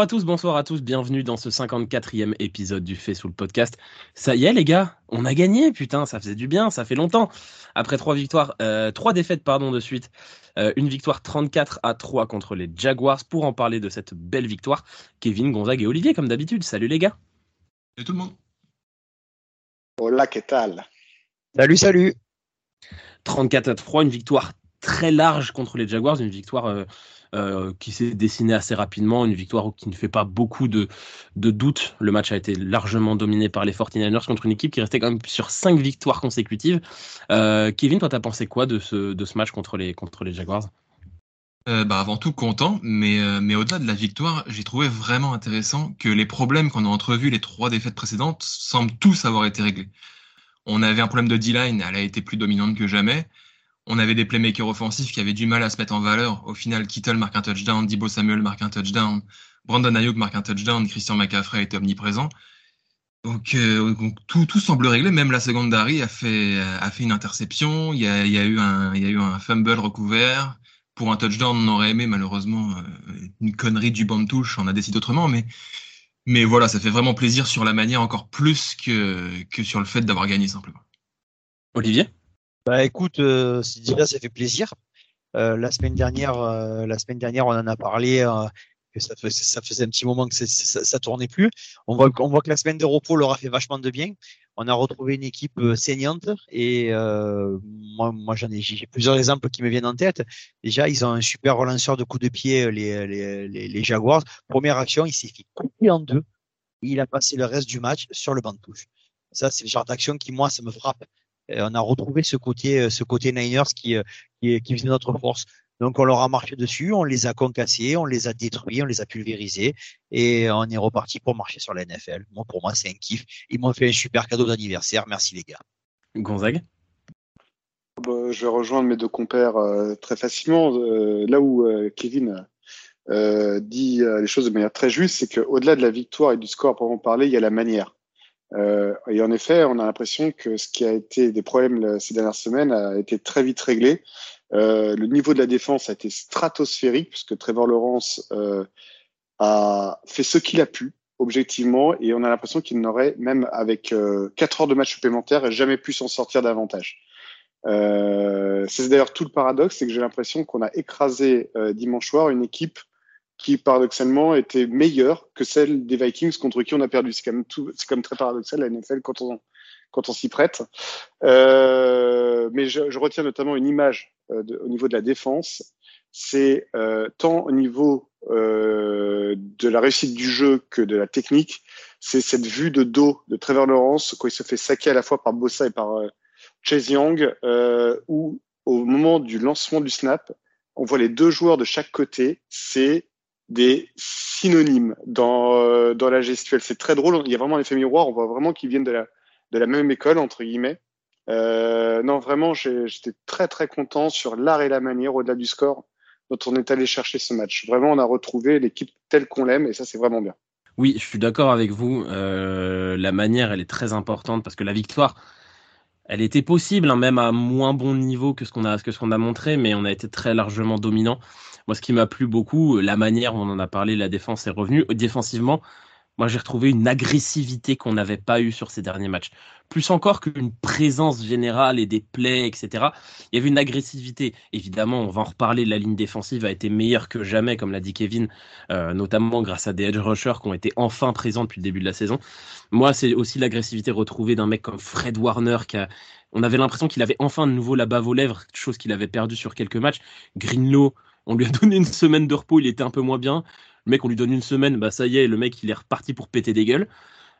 Bonjour à tous, bonsoir à tous, bienvenue dans ce 54e épisode du Fait sous le podcast. Ça y est les gars, on a gagné, putain, ça faisait du bien, ça fait longtemps. Après trois victoires, euh, trois défaites pardon de suite, euh, une victoire 34 à 3 contre les Jaguars. Pour en parler de cette belle victoire, Kevin, Gonzague et Olivier comme d'habitude. Salut les gars. Salut tout le monde. Hola, que tal? Salut, salut. 34 à 3, une victoire très large contre les Jaguars, une victoire euh, euh, qui s'est dessinée assez rapidement, une victoire qui ne fait pas beaucoup de, de doutes. Le match a été largement dominé par les 49ers contre une équipe qui restait quand même sur 5 victoires consécutives. Euh, Kevin, toi, t'as pensé quoi de ce, de ce match contre les, contre les Jaguars? Bah avant tout content, mais, mais au-delà de la victoire, j'ai trouvé vraiment intéressant que les problèmes qu'on a entrevus les trois défaites précédentes semblent tous avoir été réglés. On avait un problème de D-line, elle a été plus dominante que jamais on avait des playmakers offensifs qui avaient du mal à se mettre en valeur. Au final, Kittle marque un touchdown, Dibo Samuel marque un touchdown, Brandon Ayuk marque un touchdown, Christian McCaffrey était omniprésent. Donc, euh, tout, tout, semble réglé. Même la seconde a fait, a fait une interception. Il y a, eu un, il y a eu un fumble recouvert. Pour un touchdown, on aurait aimé malheureusement euh, une connerie du banc de touche. On a décidé autrement, mais mais voilà, ça fait vraiment plaisir sur la manière encore plus que que sur le fait d'avoir gagné simplement. Olivier? Bah écoute, euh, déjà ça fait plaisir. Euh, la semaine dernière, euh, la semaine dernière, on en a parlé. Euh, que ça, faisait, ça faisait un petit moment que ça, ça, tournait plus. On voit, on voit que la semaine de repos leur a fait vachement de bien. On a retrouvé une équipe euh, saignante et moi, moi j'en ai, j'ai plusieurs exemples qui me viennent en tête. Déjà, ils ont un super relanceur de coups de pied, les, les, les, les Jaguars. Première action, il s'est fait couper en deux. il a passé le reste du match sur le banc de touche. Ça, c'est le genre d'action qui, moi, ça me frappe. Euh, on a retrouvé ce côté, euh, ce côté Niners qui, euh, qui, qui faisait notre force. Donc on leur a marché dessus, on les a concassés, on les a détruits, on les a pulvérisés et on est reparti pour marcher sur la NFL. Moi, pour moi, c'est un kiff. Ils m'ont fait un super cadeau d'anniversaire. Merci les gars. Gonzague? Bah, Je vais rejoindre mes deux compères très facilement. là où Kevin dit les choses de manière très juste, c'est qu'au-delà de la victoire et du score pour en parler, il y a la manière. Euh, et en effet, on a l'impression que ce qui a été des problèmes ces dernières semaines a été très vite réglé. Euh, le niveau de la défense a été stratosphérique puisque Trevor Lawrence euh, a fait ce qu'il a pu objectivement et on a l'impression qu'il n'aurait même avec euh, 4 heures de match supplémentaire jamais pu s'en sortir davantage. C'est d'ailleurs tout le paradoxe, c'est que j'ai l'impression qu'on a écrasé dimanche soir une équipe qui paradoxalement était meilleure que celle des Vikings contre qui on a perdu. C'est quand même tout, c'est comme très paradoxal la NFL quand on quand on s'y prête. Euh, mais je, je, retiens notamment une image euh, au niveau de la défense. C'est euh, tant au niveau euh, de la réussite du jeu que de la technique. C'est cette vue de dos de Trevor Lawrence quand il se fait saquer à la fois par Bossa et par euh, Chase Young, euh, où au moment du lancement du snap, on voit les deux joueurs de chaque côté. C'est des synonymes dans, euh, dans la gestuelle. C'est très drôle. Il y a vraiment un effet miroir. On voit vraiment qu'ils viennent de la, de la même école, entre guillemets. Euh, non, vraiment, j'étais très, très content sur l'art et la manière, au-delà du score, dont on est allé chercher ce match. Vraiment, on a retrouvé l'équipe telle qu'on l'aime et ça, c'est vraiment bien. Oui, je suis d'accord avec vous. Euh, la manière, elle est très importante parce que la victoire, elle était possible, hein, même à moins bon niveau que ce qu'on a, que ce qu'on a montré, mais on a été très largement dominant. Moi, ce qui m'a plu beaucoup, la manière, on en a parlé, la défense est revenue. Défensivement, moi, j'ai retrouvé une agressivité qu'on n'avait pas eue sur ces derniers matchs. Plus encore qu'une présence générale et des plays, etc. Il y avait une agressivité. Évidemment, on va en reparler. La ligne défensive a été meilleure que jamais, comme l'a dit Kevin, euh, notamment grâce à des edge rushers qui ont été enfin présents depuis le début de la saison. Moi, c'est aussi l'agressivité retrouvée d'un mec comme Fred Warner qui a, on avait l'impression qu'il avait enfin de nouveau la bave aux lèvres, chose qu'il avait perdu sur quelques matchs. Greenlow, on lui a donné une semaine de repos, il était un peu moins bien. Le mec, on lui donne une semaine, bah ça y est, le mec, il est reparti pour péter des gueules.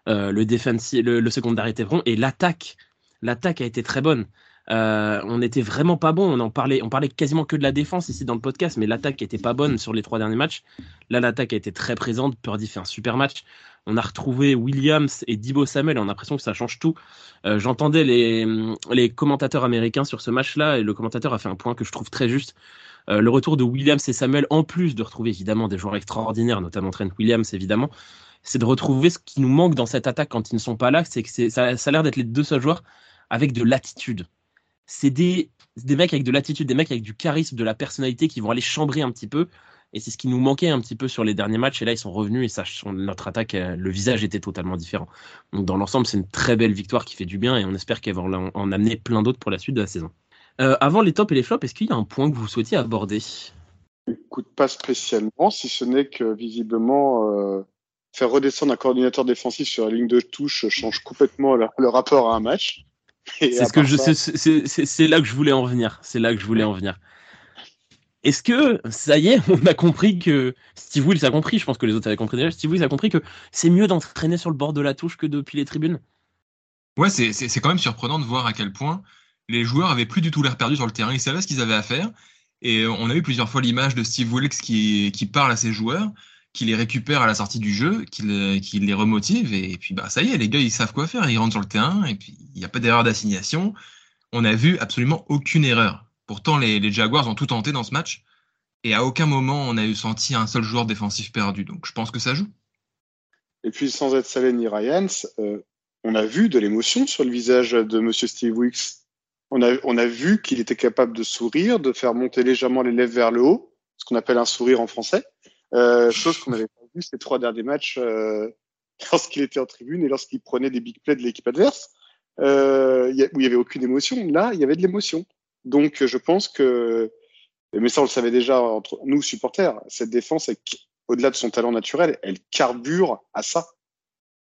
Euh, le, secondary était bon et l'attaque, l'attaque a été très bonne. Euh, on n'était vraiment pas bon. On parlait, quasiment que de la défense ici dans le podcast, mais l'attaque était pas bonne sur les trois derniers matchs. Là, l'attaque a été très présente. Purdy fait un super match. On a retrouvé Williams et Dibo Samuel. On a l'impression que ça change tout. Euh, J'entendais les commentateurs américains sur ce match-là et le commentateur a fait un point que je trouve très juste. Euh, le retour de Williams et Samuel, en plus de retrouver évidemment des joueurs extraordinaires, notamment Trent Williams évidemment, c'est de retrouver ce qui nous manque dans cette attaque quand ils ne sont pas là. C'est que ça, a l'air d'être les deux seuls joueurs avec de l'attitude. C'est des, des mecs avec de l'attitude, des mecs avec du charisme, de la personnalité qui vont aller chambrer un petit peu. Et c'est ce qui nous manquait un petit peu sur les derniers matchs. Et là, ils sont revenus et ça, notre attaque, euh, le visage était totalement différent. Donc, dans l'ensemble, c'est une très belle victoire qui fait du bien et on espère qu'elle va en, amener plein d'autres pour la suite de la saison. Euh, avant les tops et les flops, est-ce qu'il y a un point que vous souhaitiez aborder? Écoute, pas spécialement, si ce n'est que visiblement, euh, faire redescendre un coordinateur défensif sur la ligne de touche change complètement le, rapport à un match. C'est ce que je, c'est là que je voulais en venir. C'est là que je voulais en venir. Est-ce que ça y est, on a compris que Steve Wills a compris, je pense que les autres avaient compris déjà, Steve Wills a compris que c'est mieux d'entraîner sur le bord de la touche que depuis les tribunes? Ouais, c'est quand même surprenant de voir à quel point les joueurs avaient plus du tout l'air perdus sur le terrain, ils savaient ce qu'ils avaient à faire. Et on a eu plusieurs fois l'image de Steve Wilkes qui, parle à ses joueurs, qui les récupère à la sortie du jeu, qui, les remotive. Et puis, bah, ça y est, les gars, ils savent quoi faire. Ils rentrent sur le terrain et puis il n'y a pas d'erreur d'assignation. On n'a vu absolument aucune erreur. Pourtant, les, Jaguars ont tout tenté dans ce match. Et à aucun moment, on a eu senti un seul joueur défensif perdu. Donc, je pense que ça joue. Et puis, sans être Saleh ni Ryans, euh, on a vu de l'émotion sur le visage de Monsieur Steve Wicks. On a, on a vu qu'il était capable de sourire, de faire monter légèrement les lèvres vers le haut, ce qu'on appelle un sourire en français. Euh, chose qu'on n'avait pas vu ces trois derniers matchs euh, lorsqu'il était en tribune et lorsqu'il prenait des big plays de l'équipe adverse, euh, où il y avait aucune émotion. Là, il y avait de l'émotion. Donc, je pense que, mais ça, on le savait déjà entre nous supporters, cette défense, au-delà de son talent naturel, elle carbure à ça.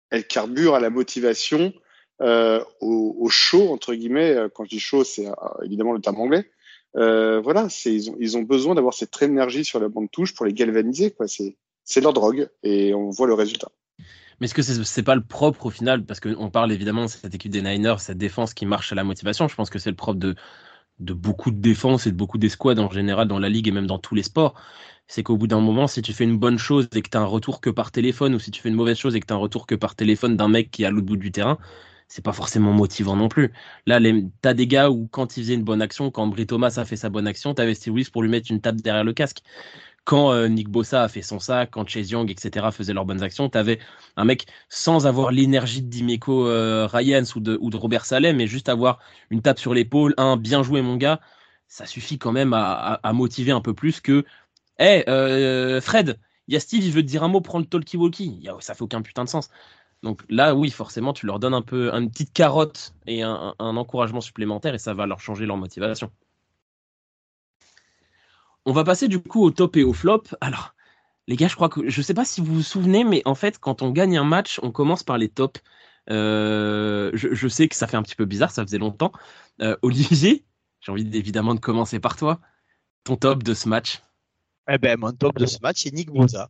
Elle carbure à la motivation, euh, au, au, show entre guillemets. Quand je dis show, c'est euh, évidemment le terme anglais. Euh, voilà, ils ont, ils ont besoin d'avoir cette énergie sur la bande touche pour les galvaniser. Quoi. C'est, leur drogue et on voit le résultat. Mais est-ce que c'est, c'est pas le propre au final? Parce qu'on parle évidemment de cette équipe des Niners, cette défense qui marche à la motivation. Je pense que c'est le propre de, de beaucoup de défenses et de beaucoup d'escouades en général dans la ligue et même dans tous les sports. C'est qu'au bout d'un moment, si tu fais une bonne chose et que tu as un retour que par téléphone, ou si tu fais une mauvaise chose et que tu as un retour que par téléphone d'un mec qui est à l'autre bout du terrain, c'est pas forcément motivant non plus. Là, t'as des gars où quand ils faisaient une bonne action, quand Brie Thomas a fait sa bonne action, t'avais Steve Willis pour lui mettre une tape derrière le casque. Quand euh, Nick Bossa a fait son sac, quand Chase Young, etc. faisaient leurs bonnes actions, t'avais un mec sans avoir l'énergie de Dimeco euh, Ryans ou de, ou de Robert Salem, mais juste avoir une tape sur l'épaule, un bien joué mon gars, ça suffit quand même à, motiver un peu plus que Hé, euh, Fred, il y a Steve, il veut te dire un mot, prends le talkie-walkie. Ça fait aucun putain de sens. Donc là, oui, forcément, tu leur donnes un peu une petite carotte et un, encouragement supplémentaire et ça va leur changer leur motivation. On va passer du coup au top et au flop. Alors, les gars, je crois que je sais pas si vous vous souvenez, mais en fait, quand on gagne un match, on commence par les tops. Euh, je, sais que ça fait un petit peu bizarre, ça faisait longtemps. Euh, Olivier, j'ai envie évidemment de commencer par toi. Ton top de ce match. Eh ben, mon top de ce match, c'est Nick Bosa.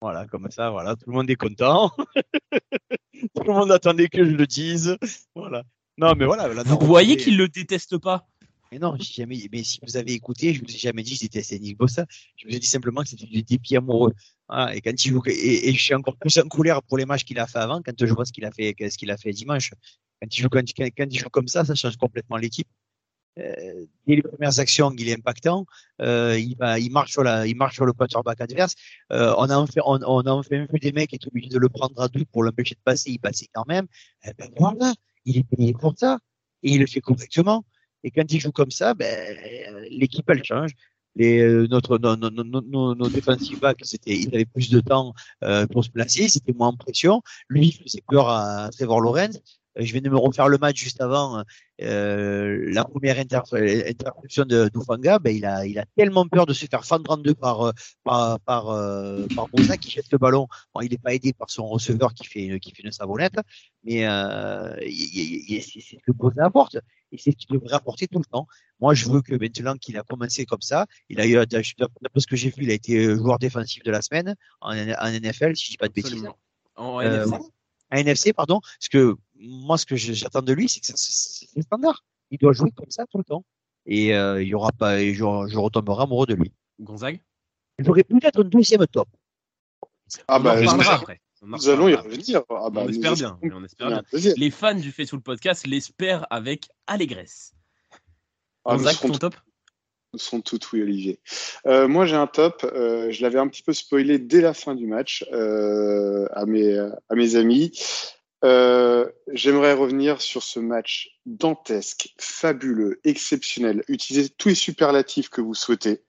Voilà, comme ça, voilà, tout le monde est content. tout le monde attendait que je le dise. Voilà. Non, mais voilà. vous voyez qu'il le déteste pas? Mais non, jamais. Mais si vous avez écouté, je vous ai jamais dit que je détestais Nick Bossa. Je vous ai dit simplement que c'était du dépit amoureux. Et quand il joue, et, je suis encore plus en colère pour les matchs qu'il a fait avant, quand je vois ce qu'il a fait, ce qu'il a fait dimanche. Quand il joue, quand, quand il joue comme ça, ça change complètement l'équipe. Euh, dès les premières actions, il est impactant. Euh, il, va, il marche sur la, il marche sur le quarterback adverse. Euh, on a en fait, on, on a en fait des mecs qui est obligé de le prendre à deux pour l'empêcher de passer. Il passait quand même. Eh ben voilà, il est payé pour ça et il le fait correctement. Et quand il joue comme ça, ben l'équipe elle change. Les, euh, notre, nos, nos, nos, nos defensive backs, c'était, il avait plus de temps euh, pour se placer, c'était moins en pression. Lui, il faisait peur à Trevor Lawrence. Euh, je viens de me refaire le match juste avant euh, la première interception de d'Ufanga, ben il a il a tellement peur de se faire fendre en deux par euh, par par, par Bosa qui jette le ballon. Bon, il n'est pas aidé par son receveur qui fait qui fait une savonnette, mais euh, c'est ce que Bosa apporte et c'est ce qu'il devrait apporter tout le temps. Moi, je veux que maintenant qu'il a commencé comme ça, il a eu d'après ce que j'ai vu, il a été joueur défensif de la semaine en, en NFL, si je dis pas de bêtises. En NFC. En NFC, pardon, parce que moi, ce que j'attends de lui, c'est que c'est standard. Il doit jouer comme ça tout le temps. Et euh, il y aura pas, je, je, retomberai amoureux de lui. Gonzague? J'aurais peut-être un deuxième top. Ah bah, on après. Nous allons y revenir. Ah bah, on, espère bien, on espère bien. Les fans du Fait sous le podcast l'espèrent avec allégresse. Ah, Gonzague, ton top? Nous sont tout oui, Olivier. Euh, moi, j'ai un top. Euh, je l'avais un petit peu spoilé dès la fin du match euh, à, mes, à mes amis. Euh, j'aimerais revenir sur ce match dantesque, fabuleux, exceptionnel. Utilisez tous les superlatifs que vous souhaitez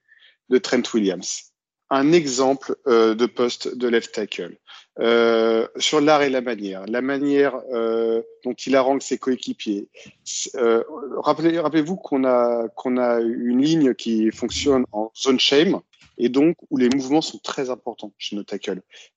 de Trent Williams. un exemple euh, de poste de left tackle. Euh, sur l'art et la manière, la manière euh, dont il arrange ses coéquipiers. Euh, rappelez, rappelez-vous qu'on a qu'on a une ligne qui fonctionne en zone shame et donc où les mouvements sont très importants chez nos.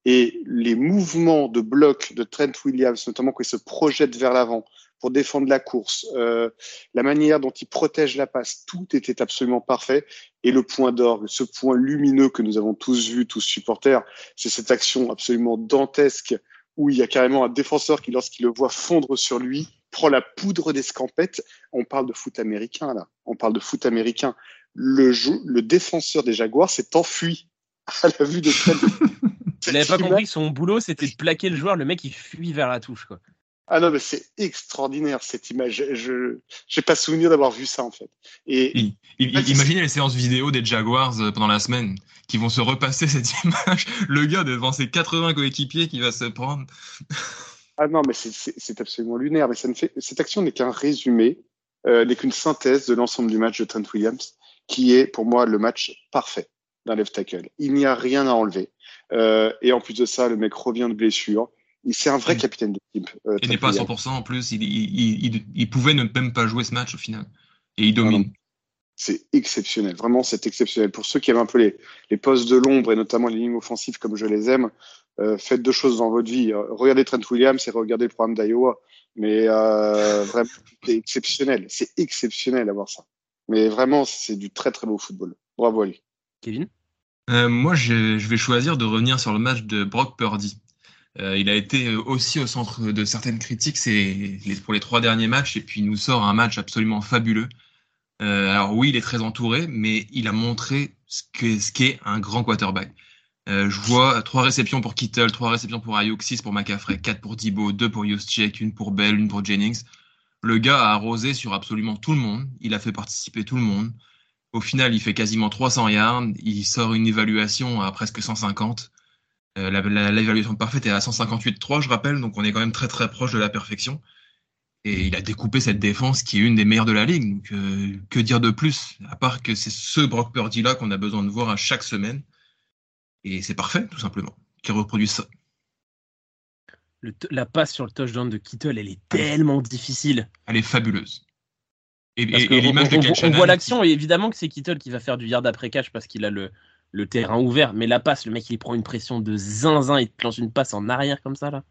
Et les mouvements de bloc de Trent Williams, notamment quand il se projette vers l'avant, pour défendre la course, euh, la manière dont il protège la passe, tout était absolument parfait. Et le point d'orgue, ce point lumineux que nous avons tous vu, tous supporters, c'est cette action absolument dantesque où il y a carrément un défenseur qui, lorsqu'il le voit fondre sur lui, prend la poudre des scampettes. On parle de foot américain, là. On parle de foot américain. Le, le défenseur des Jaguars s'est enfui à la vue de Trent. Vous n'avez pas compris que son boulot, c'était de plaquer le joueur. Le mec, il fuit vers la touche, quoi. Ah non, mais c'est extraordinaire cette image. Je n'ai pas souvenir d'avoir vu ça en fait. Et, imaginez les séances vidéo des Jaguars euh, pendant la semaine qui vont se repasser cette image. Le gars devant ses 80 coéquipiers qui va se prendre. Ah non, mais c'est absolument lunaire. Mais ça ne fait, cette action n'est qu'un résumé, euh, n'est qu'une synthèse de l'ensemble du match de Trent Williams, qui est pour moi le match parfait d'un left tackle. Il n'y a rien à enlever. Euh, et en plus de ça, le mec revient de blessure. C'est un vrai capitaine d'équipe. Euh, il n'est pas à 100% en plus. Il, il, il, pouvait ne même pas jouer ce match au final. Et il domine. C'est exceptionnel. Vraiment, c'est exceptionnel. Pour ceux qui aiment un peu les, les postes de l'ombre et notamment les lignes offensives comme je les aime, euh, faites deux choses dans votre vie. Regardez Trent Williams et regardez le programme d'Iowa. Mais euh, vraiment, c'est exceptionnel. C'est exceptionnel d'avoir ça. Mais vraiment, c'est du très très beau football. Bravo à lui. Kevin? Euh, Moi, je, je vais choisir de revenir sur le match de Brock Purdy. Euh, il a été euh, aussi au centre de certaines critiques c'est pour les trois derniers matchs et puis il nous sort un match absolument fabuleux. Euh, alors oui, il est très entouré, mais il a montré ce qu'est ce un grand quarterback. Euh, je vois trois réceptions pour Kittle, trois réceptions pour Ayuk, six pour McCaffrey, quatre pour Dibo, deux pour Juszczyk, une pour Bell, une pour Jennings. Le gars a arrosé sur absolument tout le monde. Il a fait participer tout le monde. Au final, il fait quasiment 300 yards. Il sort une évaluation à presque 150. Euh, l'évaluation parfaite est à 158.3, je rappelle, donc on est quand même très très proche de la perfection. Et il a découpé cette défense qui est une des meilleures de la ligue. Donc, euh, que dire de plus? À part que c'est ce Brock Purdy là qu'on a besoin de voir à chaque semaine. Et c'est parfait, tout simplement, qui reproduit ça. La passe sur le touchdown de Kittle, elle est tellement difficile. Elle est fabuleuse. Et, l'image de on, on, voit l'action, et évidemment que c'est Kittle qui va faire du yard après catch parce qu'il a le, le terrain ouvert. Mais la passe, le mec, il prend une pression de zinzin, il te lance une passe en arrière comme ça, là.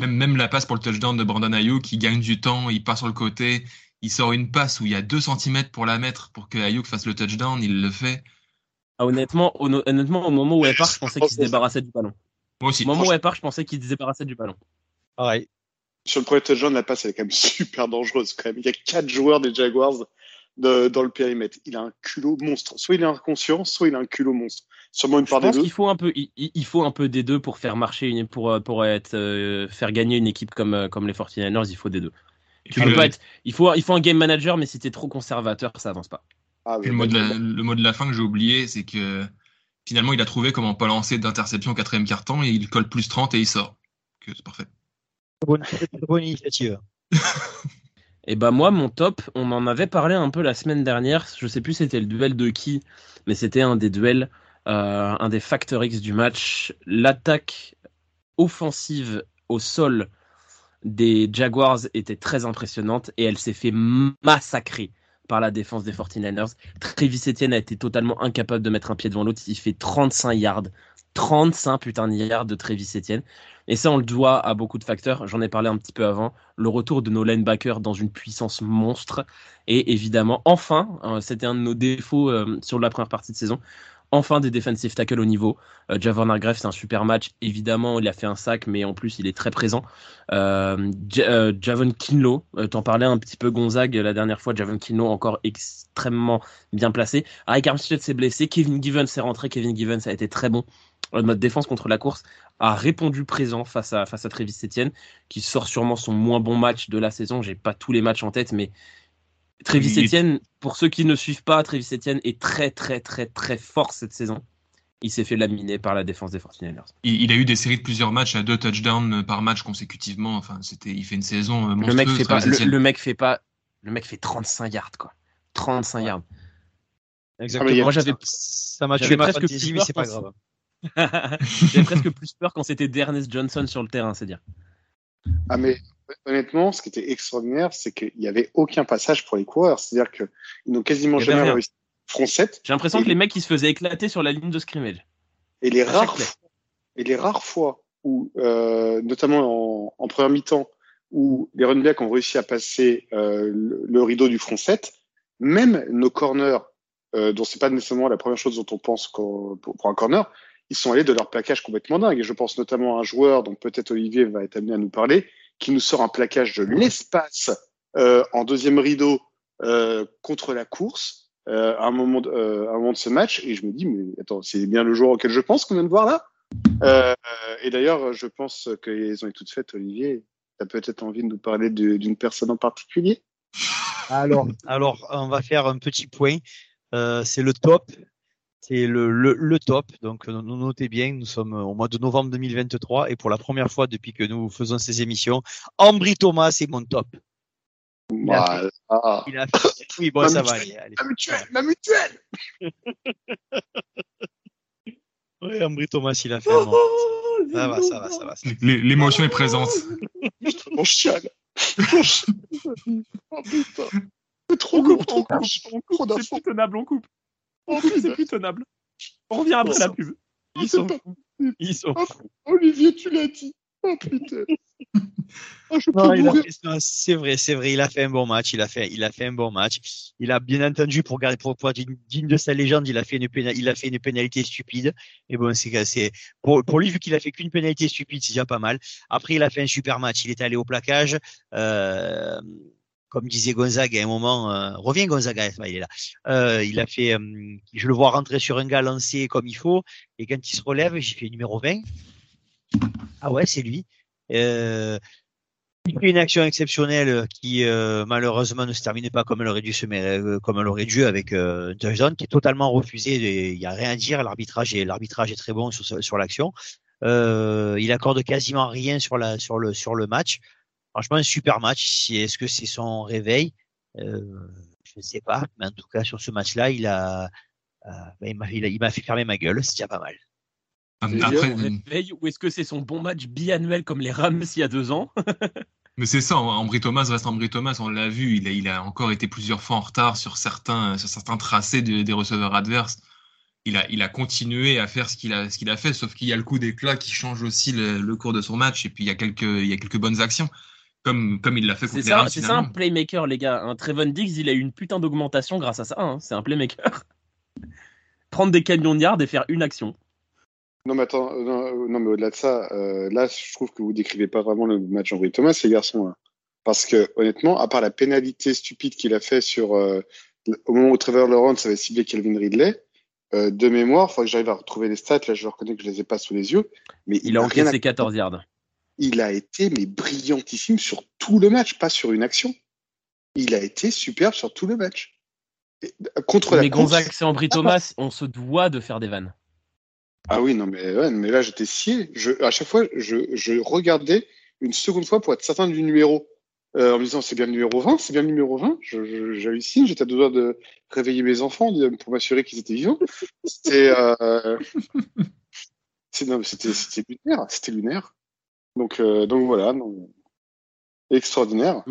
Même, même la passe pour le touchdown de Brandon Ayuk, qui gagne du temps, il part sur le côté, il sort une passe où il y a 2 cm pour la mettre pour que Ayuk fasse le touchdown, il le fait. Ah, honnêtement, honnêtement, au moment où elle part, je pensais qu'il se débarrassait du ballon. Moi aussi. Au moment où elle part, je pensais qu'il se débarrassait du ballon. Pareil. Sur le premier touchdown, la passe, elle est quand même super dangereuse. Quand même. Il y a quatre joueurs des Jaguars dans le périmètre. Il a un culot monstre. Soit il est inconscient, soit il a un culot monstre. Sûrement une part Je pense qu'il faut un peu, il, faut un peu des deux pour faire marcher une, pour euh, pour être euh, faire gagner une équipe comme euh, comme les 49ers. Il faut des deux. Tu peux pas être, il faut il faut un game manager, mais si tu es trop conservateur, ça avance pas. Ah, le, mot de la, le mot de la fin que j'ai oublié, c'est que finalement il a trouvé comment pas lancer d'interception au quatrième carton et il colle plus 30 et il sort. C'est parfait. Bonne, bonne initiative. Et bah moi, mon top, on en avait parlé un peu la semaine dernière. Je sais plus c'était le duel de qui, mais c'était un des duels, euh, un des facteurs X du match. L'attaque offensive au sol des Jaguars était très impressionnante et elle s'est fait massacrer par la défense des 49ers. Travis Etienne a été totalement incapable de mettre un pied devant l'autre. Il fait 35 yards. 35 putain de yards de Travis Etienne. Et ça, on le doit à beaucoup de facteurs. J'en ai parlé un petit peu avant. Le retour de nos linebackers dans une puissance monstre. Et évidemment, enfin, euh, c'était un de nos défauts euh, sur la première partie de saison. Enfin, des defensive tackles au niveau. Euh, Javon Hargrave, c'est un super match. Évidemment, il a fait un sac, mais en plus, il est très présent. Euh, Javon Kinlo, t'en parlais un petit peu, Gonzague, la dernière fois. Javon Kinlo, encore extrêmement bien placé. Arik Armstead s'est blessé. Kevin Givens est rentré. Kevin Givens a été très bon notre défense contre la course a répondu présent face à, face à Travis Etienne, qui sort sûrement son moins bon match de la saison. J'ai pas tous les matchs en tête, mais Travis Etienne, pour ceux qui ne suivent pas, Travis Etienne est très, très, très, très fort cette saison. Il s'est fait laminer par la défense des 49ers. Il, a eu des séries de plusieurs matchs à deux touchdowns par match consécutivement. Enfin, c'était, il fait une saison monstrueuse. Le mec fait pas, le, mec fait pas, le mec fait 35 yards, quoi. 35 yards. Exactement. Moi, j'avais, ça m'a tué presque mais c'est pas grave. J'avais presque plus peur quand c'était D'Ernest Johnson sur le terrain, c'est dire. Ah mais honnêtement, ce qui était extraordinaire, c'est qu'il n'y avait aucun passage pour les coureurs. C'est-à-dire qu'ils n'ont quasiment jamais rien. réussi. Front 7. J'ai l'impression que les mecs ils se faisaient éclater sur la ligne de scrimmage. Et les rares fois, et les rares fois où, euh, notamment en, en première mi-temps, où les running backs ont réussi à passer euh, le, le rideau du front 7, même nos corners, euh, dont c'est pas nécessairement la première chose dont on pense pour, pour un corner, ils sont allés de leur plaquage complètement dingue. Et je pense notamment à un joueur dont peut-être Olivier va être amené à nous parler, qui nous sort un plaquage de l'espace euh, en deuxième rideau euh, contre la course euh, à un moment de, euh, à un moment de ce match et je me dis mais attends c'est bien le joueur auquel je pense qu'on vient de voir là? Euh, et d'ailleurs je pense qu'elles ont été toutes faites Olivier tu as peut-être envie de nous parler de- d'une personne en particulier? Alors, alors, on va faire un petit point. Euh, c'est le top. C'est le, le, le top. Donc, nous notez bien, nous sommes au mois de novembre 2023 et pour la première fois depuis que nous faisons ces émissions, Ambry Thomas est mon top. Il a Voilà. Ah. Il a fait... Oui, bon, Ma ça va mutuelle. aller. allez. ma mutuelle ma mutuelle Oui, Ambry Thomas, il a fait bon. Ça va, ça va, ça va. ça va. L'é- L'émotion est présente. mon chial. oh putain c'est trop court trop court trop C'est d'infos plus tenable, on coupe. Oh C'est putain plus tenable. On revient après la pub. Ils c'est sont pas- fous. Ils sont Oh, fous. Olivier tu l'as dit oh putain oh, c'est vrai, c'est vrai. Il a fait un bon match. Il a fait, il a fait un bon match. Il a bien entendu pour garder, pour, pour être digne- digne de sa légende, il a fait une pénalité, il a fait une pénalité stupide. Et bon, c'est, c'est pour, pour lui vu qu'il a fait qu'une pénalité stupide, c'est déjà pas mal. Après, il a fait un super match. Il est allé au plaquage. Euh, comme disait Gonzague à un moment, euh, reviens Gonzaga, ouais, il est là. Euh, il a fait, euh, je le vois rentrer sur un gars lancé comme il faut, et quand il se relève, j'ai fait numéro 20. Ah ouais, c'est lui. Euh, il fait une action exceptionnelle qui euh, malheureusement ne se termine pas comme elle aurait dû se comme elle aurait dû avec euh, qui est totalement refusé. Il y a rien à dire. L'arbitrage est l'arbitrage est très bon sur, sur l'action. Il accorde quasiment rien sur la sur le sur le match. Franchement, un super match. Est-ce que c'est son réveil? Euh, Je ne sais pas. Mais en tout cas, sur ce match-là, il a euh, ben, il m'a il fait fermer ma gueule. C'est déjà pas mal. Après, Son réveil, ou est-ce que c'est son bon match biannuel comme les Rams il y a deux ans? Mais c'est ça, Ambry Thomas reste Ambry Thomas, on l'a vu, il a, il a encore été plusieurs fois en retard sur certains, sur certains tracés de- des receveurs adverses. Il a, il a continué à faire ce qu'il a, ce qu'il a fait, sauf qu'il y a le coup d'éclat qui change aussi le, le cours de son match, et puis il y a quelques, il y a quelques bonnes actions, comme, comme il l'a fait C'est contre les ça, Rams c'est ça un playmaker, les gars. Un Trevon Diggs, il a eu une putain d'augmentation grâce à ça. hein. C'est un playmaker. Prendre des camions de yards et faire une action. Non, mais attends, euh, non, euh, non, mais au-delà de ça, euh, là, je trouve que vous décrivez pas vraiment le match Henri Thomas, ces garçons-là. Parce que, honnêtement, à part la pénalité stupide qu'il a fait sur, euh, au moment où Trevor Lawrence avait ciblé Kelvin Ridley, euh, de mémoire, il faut que j'arrive à retrouver les stats, là, je reconnais que je les ai pas sous les yeux, mais Il a n'a rien à- encaissé 14 yards. Il a été, mais brillantissime sur tout le match, pas sur une action. Il a été superbe sur tout le match. Euh, contre Mais Gonzague, c'est Ambry Thomas, on se doit de faire des vannes. Ah oui, non, mais, ouais, mais là, j'étais scié. Je, à chaque fois, je, je regardais une seconde fois pour être certain du numéro. Euh, en me disant, c'est bien le numéro 20, c'est bien le numéro 20. Je, je, j'hallucine, j'étais à deux doigts de réveiller mes enfants pour m'assurer qu'ils étaient vivants. C'était, euh, lunaire, c'était lunaire. Donc, euh, donc voilà, extraordinaire.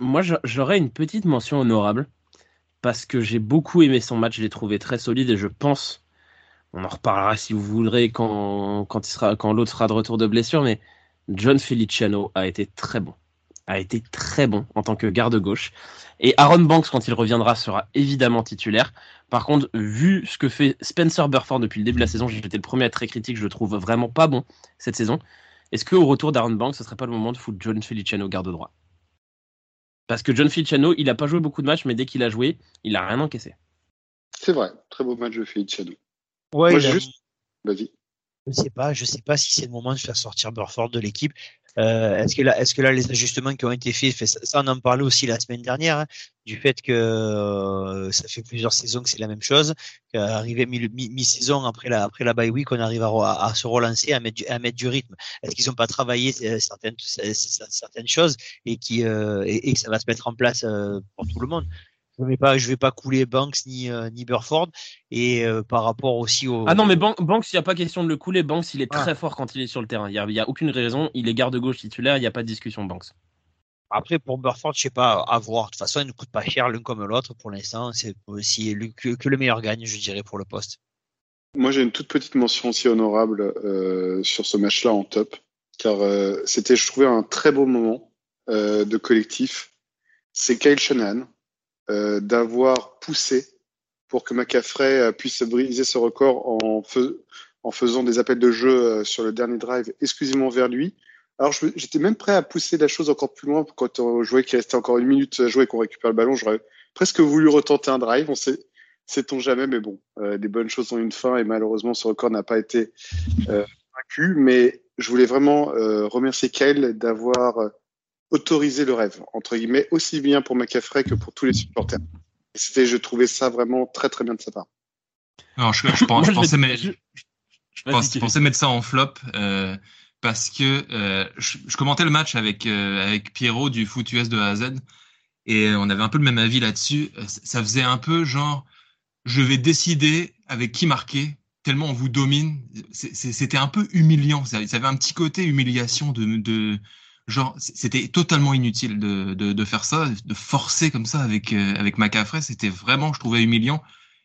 Moi, j'a- j'aurais une petite mention honorable parce que j'ai beaucoup aimé son match. Je l'ai trouvé très solide et je pense, on en reparlera si vous voudrez quand, quand, quand l'autre sera de retour de blessure, mais John Feliciano a été très bon. A été très bon en tant que garde gauche. Et Aaron Banks, quand il reviendra, sera évidemment titulaire. Par contre, vu ce que fait Spencer Burford depuis le début de la saison, j'étais le premier à être très critique, je le trouve vraiment pas bon cette saison. Est-ce qu'au retour d'Aaron Banks, ce serait pas le moment de foutre John Feliciano garde droit? Parce que John Feliciano, il a pas joué beaucoup de matchs, mais dès qu'il a joué, il a rien encaissé. C'est vrai, très beau match de Feliciano. Ouais, Moi, juste, vas-y. Je sais pas, je sais pas si c'est le moment de faire sortir Burford de l'équipe. Euh, est-ce que là, est-ce que là, les ajustements qui ont été faits, fait- ça, on en parlait aussi la semaine dernière, hein, du fait que euh, ça fait plusieurs saisons que c'est la même chose, qu'arrivé mi- mi- mi-saison après la après la bye week, on arrive à, se relancer, à mettre du, à mettre du rythme. Est-ce qu'ils n'ont pas travaillé euh, certaines certaines choses et qui et, que ça va se mettre en place pour tout le monde? Je vais pas, je vais pas couler Banks ni euh, ni Burford et euh, par rapport aussi au. Ah non, mais Ban- Banks, il n'y a pas question de le couler. Banks, il est Ah. très fort quand il est sur le terrain. Il n'y a, il y a aucune raison. Il est garde-gauche titulaire. Il n'y a pas de discussion, Banks. Après pour Burford, je sais pas, à voir. De toute façon, il ne coûte pas cher l'un comme l'autre pour l'instant. C'est aussi que, que le meilleur gagne, je dirais, pour le poste. Moi, j'ai une toute petite mention aussi honorable euh, sur ce match-là en top, car euh, c'était, je trouvais, un très beau moment euh, de collectif. C'est Kyle Shanahan euh, d'avoir poussé pour que McCaffrey euh, puisse briser ce record en, fais- en faisant des appels de jeu euh, sur le dernier drive exclusivement vers lui. Alors, j'étais même prêt à pousser la chose encore plus loin quand on jouait qu'il restait encore une minute à jouer et qu'on récupère le ballon. J'aurais presque voulu retenter un drive. On sait, sait-on jamais, mais bon, euh, des bonnes choses ont une fin et malheureusement ce record n'a pas été euh, vaincu. Mais je voulais vraiment euh, remercier Kyle d'avoir autorisé le rêve, entre guillemets, aussi bien pour McCaffrey que pour tous les supporters. Et C'était, je trouvais ça vraiment très très bien de sa part. Alors, je, je, pense- Moi, je je pensais, mais, je- je pense- pensais mettre ça en flop euh, parce que euh, je, je commentais le match avec euh, avec Pierrot du Foot US de A à Z et on avait un peu le même avis là-dessus. Euh, Ça faisait un peu genre je vais décider avec qui marquer tellement on vous domine. C'était un peu humiliant. Ça, ça avait un petit côté humiliation de de genre c'était totalement inutile de, de de faire ça, de forcer comme ça avec euh, avec. C'était vraiment je trouvais humiliant.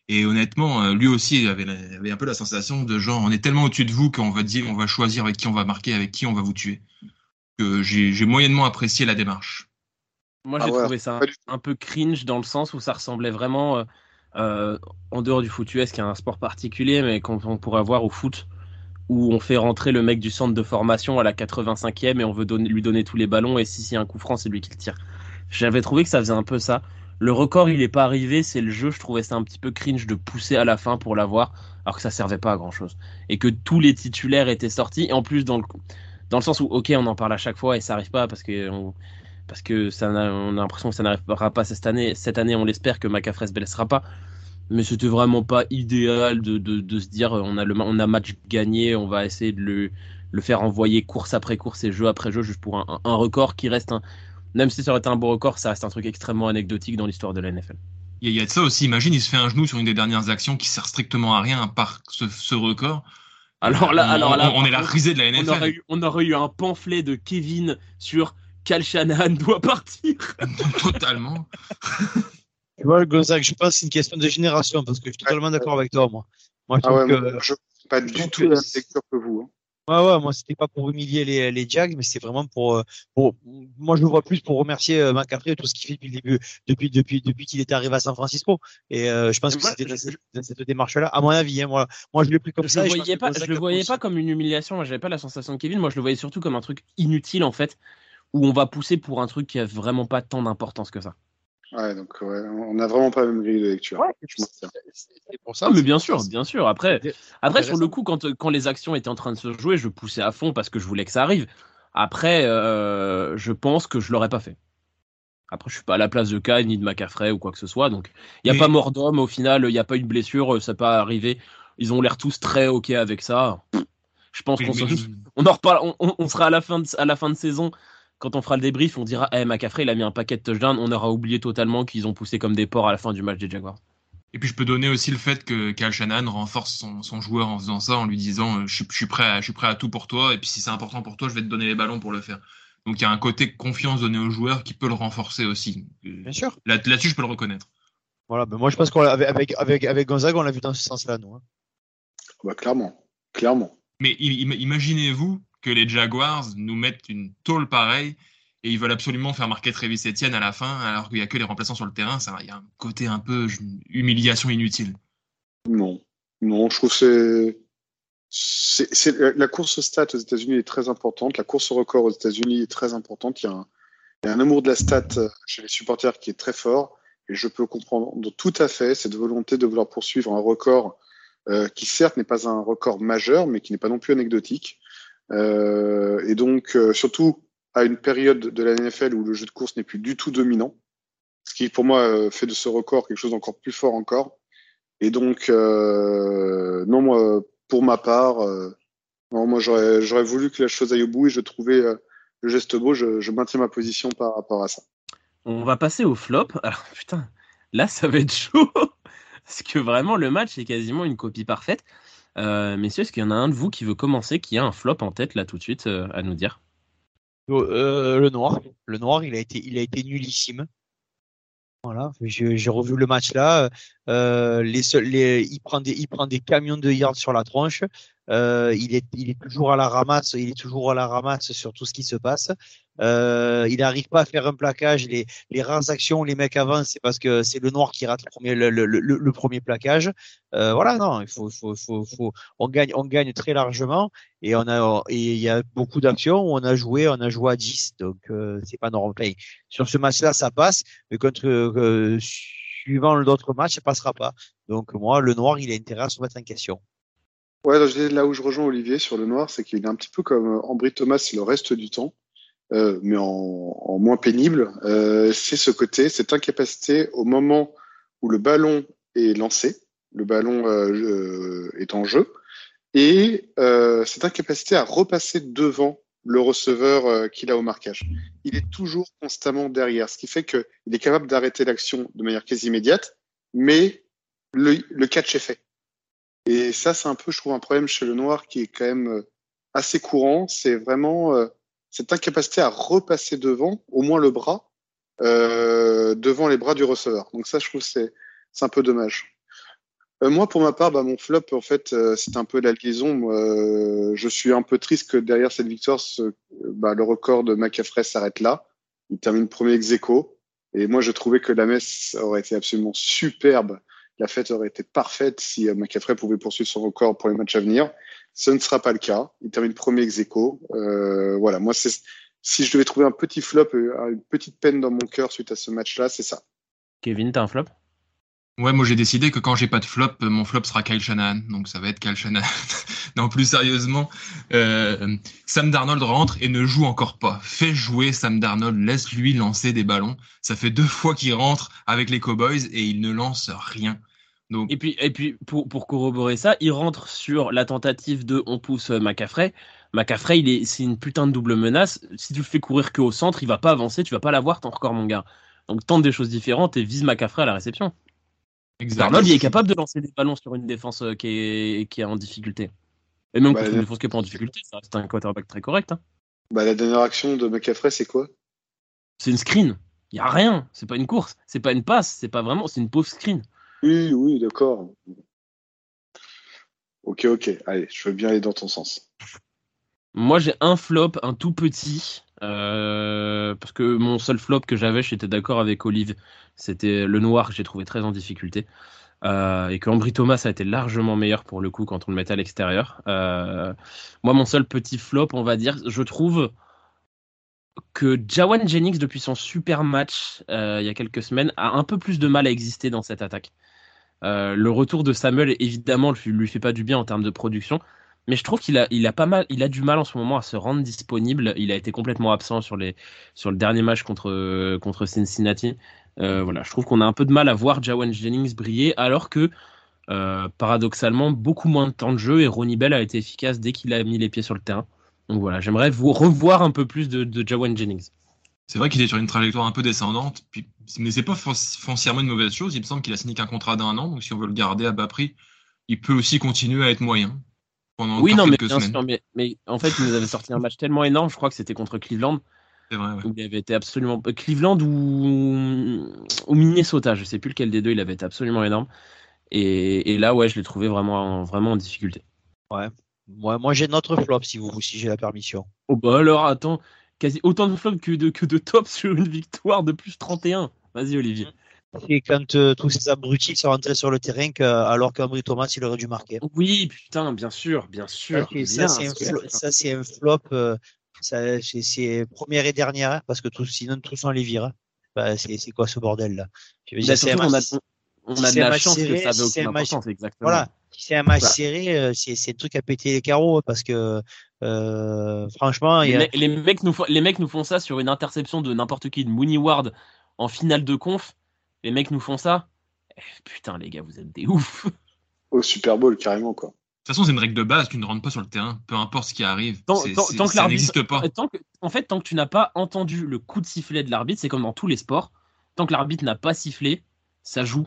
Et honnêtement, euh, lui aussi avait, la- avait un peu la sensation de genre, on est tellement au-dessus de vous qu'on va dire, on va choisir avec qui on va marquer, avec qui on va vous tuer. Que j'ai moyennement apprécié la démarche. Moi, Ah j'ai ouais, trouvé ça un peu cringe dans le sens où ça ressemblait vraiment, euh, euh, en dehors du foot US, qui est un sport particulier, mais qu'on on pourrait avoir au foot, où on fait rentrer le mec du centre de formation à la 85e et on veut lui donner tous les ballons, et si c'est un coup franc, c'est lui qui le tire. J'avais trouvé que ça faisait un peu ça. Le record, il est pas arrivé, c'est le jeu, je trouvais ça un petit peu cringe de pousser à la fin pour l'avoir, alors que ça servait pas à grand chose. Et que tous les titulaires étaient sortis, et en plus, dans le, dans le sens où, ok, on en parle à chaque fois et ça arrive pas parce que on, parce que ça on a l'impression que ça n'arrivera pas cette année. Cette année, on l'espère que McCaffrey se blessera pas. Mais c'était vraiment pas idéal de, de, de se dire euh, on a le on a match gagné, on va essayer de le, le faire envoyer course après course et jeu après jeu juste pour un, un- record qui reste un même si ça aurait été un beau record, ça reste un truc extrêmement anecdotique dans l'histoire de la NFL. Il y, a- de ça aussi. Imagine, il se fait un genou sur une des dernières actions qui sert strictement à rien à part ce, ce record. Alors là, on, alors là, on, on par est la risée de la on NFL. aurait, eu, on aurait eu un pamphlet de Kevin sur Cal Shanahan doit partir. Totalement. Tu vois, Gonzague, je pense que c'est une question de génération parce que je suis totalement d'accord avec toi, moi. Moi, je Ah ouais, que, moi, je pas du tout la même c'est- lecture que vous. hein. ouais, ouais, moi, c'était pas pour humilier les, les Jags, mais c'est vraiment pour, euh, pour, moi, je le vois plus pour remercier euh, McCaffrey et tout ce qu'il fait depuis le début, depuis, depuis, depuis qu'il était arrivé à San Francisco. Et euh, je pense que c'était dans je- cette, dans cette démarche-là, à mon avis, hein, moi, moi, je l'ai pris comme je ça. le voyais pas, je le voyais pas comme une humiliation. Moi, j'avais pas la sensation de Kevin. Moi, je le voyais surtout comme un truc inutile en fait, où on va pousser pour un truc qui a vraiment pas tant d'importance que ça. Ouais, donc ouais, on n'a vraiment pas la même grille de lecture. Ouais, c'est pour ça. Ah, mais bien sûr, bien sûr. Après, après sur le coup, quand, quand les actions étaient en train de se jouer, je poussais à fond parce que je voulais que ça arrive. Après, euh, je pense que je l'aurais pas fait. Après, je suis pas à la place de Kyle ni de McCaffrey ou quoi que ce soit, donc il y a Mais- pas mort d'homme au final, il y a pas eu de blessure, ça peut pas arriver. Ils ont l'air tous très ok avec ça. Je pense Mais- qu'on on en reparle, on, on- on sera à la fin de, à la fin de saison. Quand on fera le débrief, on dira, eh, McCaffrey, il a mis un paquet de touchdowns. On aura oublié totalement qu'ils ont poussé comme des porcs à la fin du match des Jaguars. Et puis je peux donner aussi le fait que Kyle Shanahan renforce son, son joueur en faisant ça, en lui disant euh, je, suis- je suis prêt à, je suis prêt à tout pour toi, et puis si c'est important pour toi, je vais te donner les ballons pour le faire. Donc il y a un côté confiance donné au joueur qui peut le renforcer aussi. Euh, Bien sûr. Là- Là-dessus, je peux le reconnaître. Voilà, ben moi, je pense qu'avec, avec, avec, avec Gonzague, on l'a vu dans ce sens-là, nous. hein. Bah, clairement, clairement. Mais imaginez-vous que les Jaguars nous mettent une tôle pareille et ils veulent absolument faire marquer Travis Etienne à la fin alors qu'il y a que les remplaçants sur le terrain. Ça, il y a un côté un peu humiliation inutile. Non, non, je trouve que c'est, la course aux stats aux États-Unis est très importante. La course au record aux États-Unis est très importante. Il y a un, il y a un amour de la stat euh, chez les supporters qui est très fort et je peux comprendre tout à fait cette volonté de vouloir poursuivre un record euh, qui certes n'est pas un record majeur, mais qui n'est pas non plus anecdotique. Euh, et donc euh, surtout à une période de la NFL où le jeu de course n'est plus du tout dominant, ce qui pour moi euh, fait de ce record quelque chose d'encore plus fort encore. Et donc, non, moi, pour ma part, non, moi, j'aurais, voulu que la chose aille au bout et je trouvais le geste beau. Je, je maintiens ma position par rapport à ça. On va passer au flop. Alors, putain, là, ça va être chaud. Parce que vraiment, le match est quasiment une copie parfaite. Euh, messieurs, est-ce qu'il y en a un de vous qui veut commencer, qui a un flop en tête là tout de suite euh, à nous dire? Euh, Le noir. Le noir, il a été, il a été nullissime. Voilà, j'ai revu le match là. Les, les, il prend des, il prend des camions de yards sur la tronche. Euh, il est, il est toujours à la ramasse. Il est toujours à la ramasse sur tout ce qui se passe. Euh, il n'arrive pas à faire un plaquage. Les, les rares actions les mecs avancent, c'est parce que c'est le noir qui rate le premier, le, le, le, premier plaquage. Euh, voilà, non, il faut, faut, faut, faut, on gagne, on gagne très largement et on a, il y a beaucoup d'actions où on a joué, on a joué à 10, donc euh, c'est pas normal. Sur ce match-là, ça passe, mais contre euh, suivant l'autre match, ça passera pas. Donc moi, le noir, il a intérêt à se mettre en question. Ouais, là où je rejoins Olivier sur le noir, c'est qu'il est un petit peu comme Ambry Thomas le reste du temps. Euh, mais en, moins pénible, euh, c'est ce côté, cette incapacité au moment où le ballon est lancé, le ballon euh, est en jeu, et cette incapacité à repasser devant le receveur qu'il a au marquage. Il est toujours constamment derrière, ce qui fait qu'il est capable d'arrêter l'action de manière quasi immédiate, mais le catch est fait. Et ça, c'est un peu, je trouve, un problème chez le noir qui est quand même assez courant. C'est vraiment cette incapacité à repasser devant, au moins le bras, euh, devant les bras du receveur. Donc ça, je trouve c'est un peu dommage. Euh, moi, pour ma part, bah, mon flop, en fait, euh, c'est un peu la liaison. Euh, je suis un peu triste que derrière cette victoire, bah, le record de McAfee s'arrête là. Il termine premier ex aequo. Et moi, je trouvais que la messe aurait été absolument superbe. La fête aurait été parfaite si euh, McAfee pouvait poursuivre son record pour les matchs à venir. Ce ne sera pas le cas. Il termine premier ex. Euh, voilà, moi, c'est si je devais trouver un petit flop, euh, une petite peine dans mon cœur suite à ce match-là, c'est ça. Kevin, t'as un flop? Ouais, moi j'ai décidé que quand j'ai pas de flop, mon flop sera Kyle Shanahan. Donc ça va être Kyle Shanahan. non, plus sérieusement, euh, Sam Darnold rentre et ne joue encore pas. Fais jouer Sam Darnold, laisse-lui lancer des ballons. Ça fait deux fois qu'il rentre avec les Cowboys et il ne lance rien. Et puis, et puis pour, pour corroborer ça, il rentre sur la tentative de on pousse euh, Macafrey. Macafrey, il est, c'est une putain de double menace. Si tu le fais courir que au centre, il va pas avancer, tu vas pas l'avoir ton record, mon gars. Donc tente des choses différentes et vise Macafrey à la réception. Exactement. il est capable de lancer des ballons sur une défense euh, qui est, qui est en difficulté. Et même bah, contre une défense qui est pas en difficulté, ça reste un quarterback très correct. Hein. Bah, la dernière action de McCaffrey, c'est quoi? C'est une screen. Il y a rien. C'est pas une course. C'est pas une passe. C'est pas vraiment. C'est une pauvre screen. Oui, oui, d'accord. Ok, ok. Allez, je veux bien aller dans ton sens. Moi, j'ai un flop, un tout petit. Euh, parce que mon seul flop que j'avais, j'étais d'accord avec Olive, c'était le noir que j'ai trouvé très en difficulté. Euh, et que Ambry Thomas a été largement meilleur pour le coup quand on le mettait à l'extérieur. Euh, moi, mon seul petit flop, on va dire, je trouve que Jawan Jennings, depuis son super match il y a quelques semaines, a un peu plus de mal à exister dans cette attaque. Le retour de Samuel, évidemment, lui, lui fait pas du bien en termes de production. Mais je trouve qu'il a, pas mal, il a du mal en ce moment à se rendre disponible. Il a été complètement absent sur le dernier match contre, contre Cincinnati. Euh, voilà, je trouve qu'on a un peu de mal à voir Jawan Jennings briller, alors que euh, paradoxalement, beaucoup moins de temps de jeu et Ronnie Bell a été efficace dès qu'il a mis les pieds sur le terrain. Donc voilà, j'aimerais vous revoir un peu plus de, de Jawan Jennings. C'est vrai qu'il est sur une trajectoire un peu descendante, puis, mais c'est pas foncièrement une mauvaise chose. Il me semble qu'il a signé qu'un contrat d'un an, donc si on veut le garder à bas prix, il peut aussi continuer à être moyen pendant oui, non, mais, semaines. mais, en fait, il nous avait sorti un match tellement énorme, je crois que c'était contre Cleveland. C'est vrai, ouais. il avait été absolument. Euh, Cleveland ou... ou Minnesota, je sais plus lequel des deux, il avait été absolument énorme. Et, et là, ouais, je l'ai trouvé vraiment, vraiment en difficulté. Ouais. Moi, moi j'ai notre flop si vous si j'ai la permission. Oh bah alors, attends, quasi autant de flops que de, que de tops sur une victoire de plus 31. Vas-y, Olivier. Et quand euh, tous ces abrutis sont rentrés sur le terrain, alors qu'Ambry Thomas, il aurait dû marquer. Oui, putain, bien sûr, bien sûr. ça, c'est un, flop. Euh, c'est première et dernière, hein, parce que tous, sinon, tous on les vire. Hein. Bah, c'est quoi ce bordel-là Je veux dire, on a, on a de la chance que ça avait aucune importance, exactement. Voilà, si c'est un match serré, euh, c'est le truc à péter les carreaux, parce que euh, franchement, les, les, mecs nous, les mecs nous font ça sur une interception de n'importe qui, de Mooney Ward en finale de conf. Les mecs nous font ça. Eh, putain, les gars, vous êtes des ouf. Au Super Bowl, carrément, quoi. De toute façon, c'est une règle de base, tu ne rentres pas sur le terrain, peu importe ce qui arrive. Tant, tant, ça n'existe pas. en fait, tant que tu n'as pas entendu le coup de sifflet de l'arbitre, c'est comme dans tous les sports, tant que l'arbitre n'a pas sifflé, Ça joue.